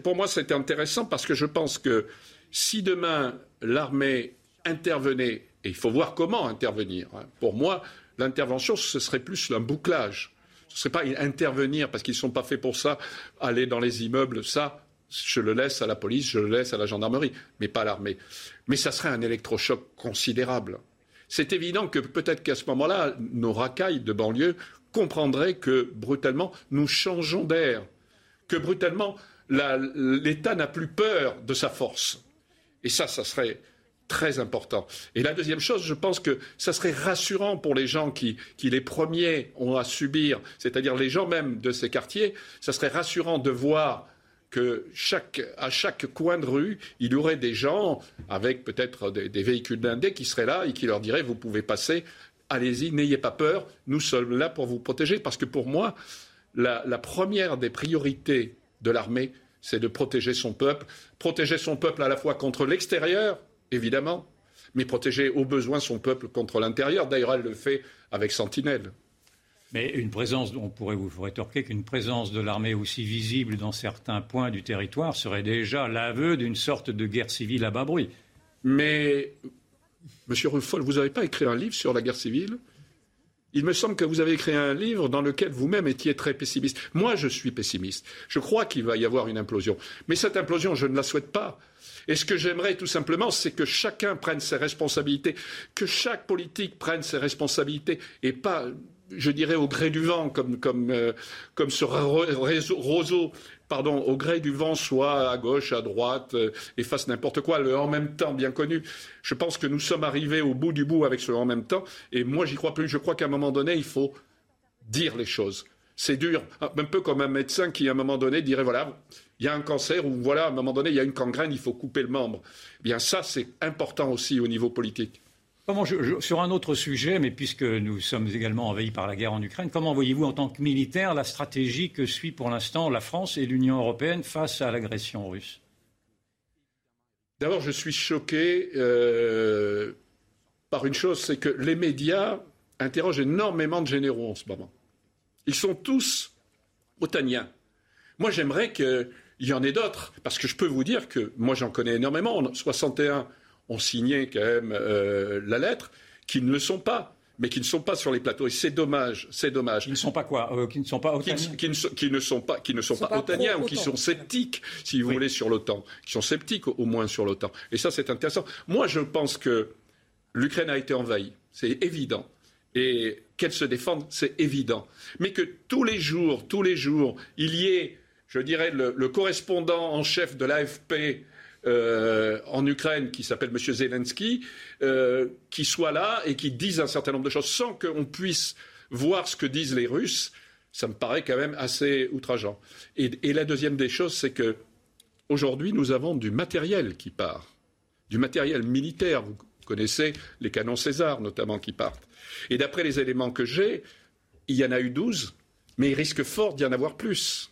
Pour moi, c'est intéressant parce que je pense que si demain l'armée intervenez, et il faut voir comment intervenir. Hein. Pour moi, l'intervention, ce serait plus un bouclage. Ce ne serait pas intervenir parce qu'ils ne sont pas faits pour ça, aller dans les immeubles, ça, je le laisse à la police, je le laisse à la gendarmerie, mais pas à l'armée. Mais ça serait un électrochoc considérable. C'est évident que peut-être qu'à ce moment-là, nos racailles de banlieue comprendraient que brutalement, nous changeons d'air, que brutalement, l'État n'a plus peur de sa force. Et ça, ça serait très important. Et la deuxième chose, je pense que ça serait rassurant pour les gens qui, qui les premiers ont à subir, c'est-à-dire les gens même de ces quartiers, ça serait rassurant de voir que chaque, à chaque coin de rue, il y aurait des gens avec peut-être des, véhicules blindés qui seraient là et qui leur diraient vous pouvez passer, allez-y, n'ayez pas peur, nous sommes là pour vous protéger. Parce que pour moi, la, la première des priorités de l'armée, c'est de protéger son peuple, protéger son peuple à la fois contre l'extérieur, évidemment, mais protéger au besoin son peuple contre l'intérieur. D'ailleurs, elle le fait avec Sentinelle. Mais une présence, on pourrait vous rétorquer qu'une présence de l'armée aussi visible dans certains points du territoire serait déjà l'aveu d'une sorte de guerre civile à bas bruit. Mais, Monsieur Ruffol, vous n'avez pas écrit un livre sur la guerre civile? Il me semble que vous avez écrit un livre dans lequel vous-même étiez très pessimiste. Moi, je suis pessimiste. Je crois qu'il va y avoir une implosion. Mais cette implosion, je ne la souhaite pas. Et ce que j'aimerais tout simplement, c'est que chacun prenne ses responsabilités, que chaque politique prenne ses responsabilités et pas je dirais au gré du vent, comme, comme, euh, comme ce roseau pardon, au gré du vent, soit à gauche, à droite, euh, et fasse n'importe quoi, le en même temps bien connu. Je pense que nous sommes arrivés au bout du bout avec ce en même temps, et moi j'y crois plus. Je crois qu'à un moment donné, il faut dire les choses. C'est dur, un peu comme un médecin qui à un moment donné dirait voilà, il y a un cancer ou voilà, à un moment donné, il y a une gangrène, il faut couper le membre. Eh bien ça, c'est important aussi au niveau politique sur un autre sujet, mais puisque nous sommes également envahis par la guerre en Ukraine, comment voyez-vous en tant que militaire la stratégie que suit pour l'instant la France et l'Union européenne face à l'agression russe? D'abord, je suis choqué euh, par une chose, c'est que les médias interrogent énormément de généraux en ce moment. Ils sont tous otaniens. Moi, j'aimerais qu'il y en ait d'autres, parce que je peux vous dire que moi, j'en connais énormément. En 61, ont signé quand même euh, la lettre, qui ne le sont pas mais qui ne sont pas sur les plateaux. Et c'est dommage, c'est dommage. Qui ne sont pas quoi euh, Qui ne sont pas otaniens qui, ne, sont pas, qui ne sont pas, otaniens ou qui sont sceptiques, si vous voulez, sur l'OTAN. Qui sont sceptiques au moins sur l'OTAN. Et ça, c'est intéressant. Moi, je pense que l'Ukraine a été envahie. C'est évident. Et qu'elle se défende, c'est évident. Mais que tous les jours, tous les jours, il y ait, je dirais, le correspondant en chef de l'AFP euh, en Ukraine qui s'appelle M. Zelensky, euh, qui soit là et qui dise un certain nombre de choses sans qu'on puisse voir ce que disent les Russes, ça me paraît quand même assez outrageant. Et, la deuxième des choses, c'est que aujourd'hui, nous avons du matériel qui part, du matériel militaire. Vous connaissez les canons César, notamment, qui partent. Et d'après les éléments que j'ai, il y en a eu 12, mais il risque fort d'y en avoir plus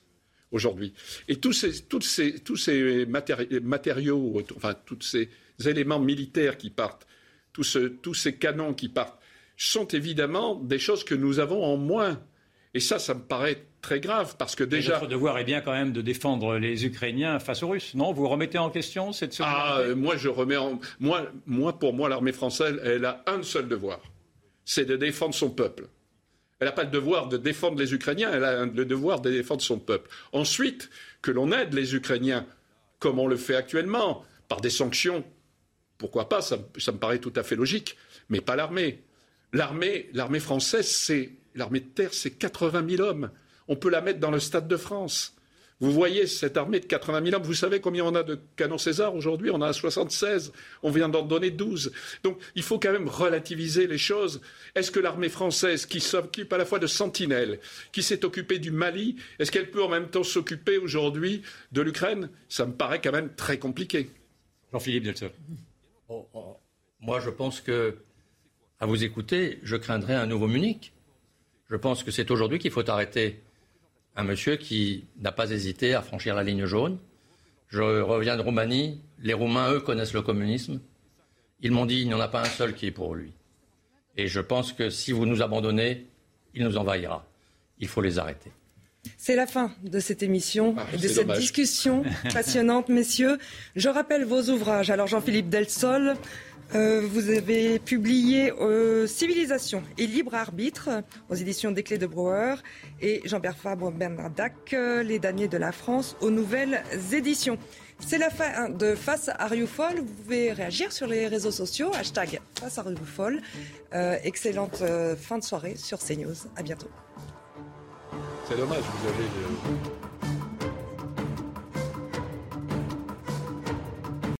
aujourd'hui. Et tous ces, ces, tous ces matériaux, enfin, tous ces éléments militaires qui partent, tous, tous ces canons qui partent, sont évidemment des choses que nous avons en moins. Et ça, ça me paraît très grave parce que déjà. Notre devoir est bien quand même de défendre les Ukrainiens face aux Russes. Non, vous remettez en question cette Ah, euh, moi, je remets en. Moi, moi pour moi, l'armée française, elle a un seul devoir c'est de défendre son peuple. Elle n'a pas le devoir de défendre les Ukrainiens, elle a le devoir de défendre son peuple. Ensuite, que l'on aide les Ukrainiens, comme on le fait actuellement, par des sanctions, pourquoi pas, ça, me paraît tout à fait logique, mais pas l'armée. L'armée, l'armée française, c'est l'armée de terre, c'est 80 000 hommes. On peut la mettre dans le Stade de France. Vous voyez cette armée de 80 000 hommes, vous savez combien on a de canons César aujourd'hui? On en a 76, on vient d'en donner 12. Donc il faut quand même relativiser les choses. Est-ce que l'armée française, qui s'occupe à la fois de Sentinelle, qui s'est occupée du Mali, est-ce qu'elle peut en même temps s'occuper aujourd'hui de l'Ukraine? Ça me paraît quand même très compliqué. Jean-Philippe Delson. Oh, oh. Moi je pense que, à vous écouter, je craindrais un nouveau Munich. Je pense que c'est aujourd'hui qu'il faut arrêter un monsieur qui n'a pas hésité à franchir la ligne jaune. Je reviens de Roumanie. Les Roumains, eux, connaissent le communisme. Ils m'ont dit il n'y en a pas un seul qui est pour lui. Et je pense que si vous nous abandonnez, il nous envahira. Il faut les arrêter. C'est la fin de cette émission ah, et de cette discussion <laughs> passionnante, messieurs. Je rappelle vos ouvrages. Alors, Jean-Philippe Delsol, euh, vous avez publié euh, Civilisation et libre arbitre aux éditions des Clés de Brouwer et Jean-Pierre Fabre Bernardac, euh, Les damnés de la France aux nouvelles éditions. C'est la fin de Face à Rioufol. Vous pouvez réagir sur les réseaux sociaux. Hashtag Face à Rioufol. excellente fin de soirée sur CNews. À bientôt. C'est dommage, vous avez.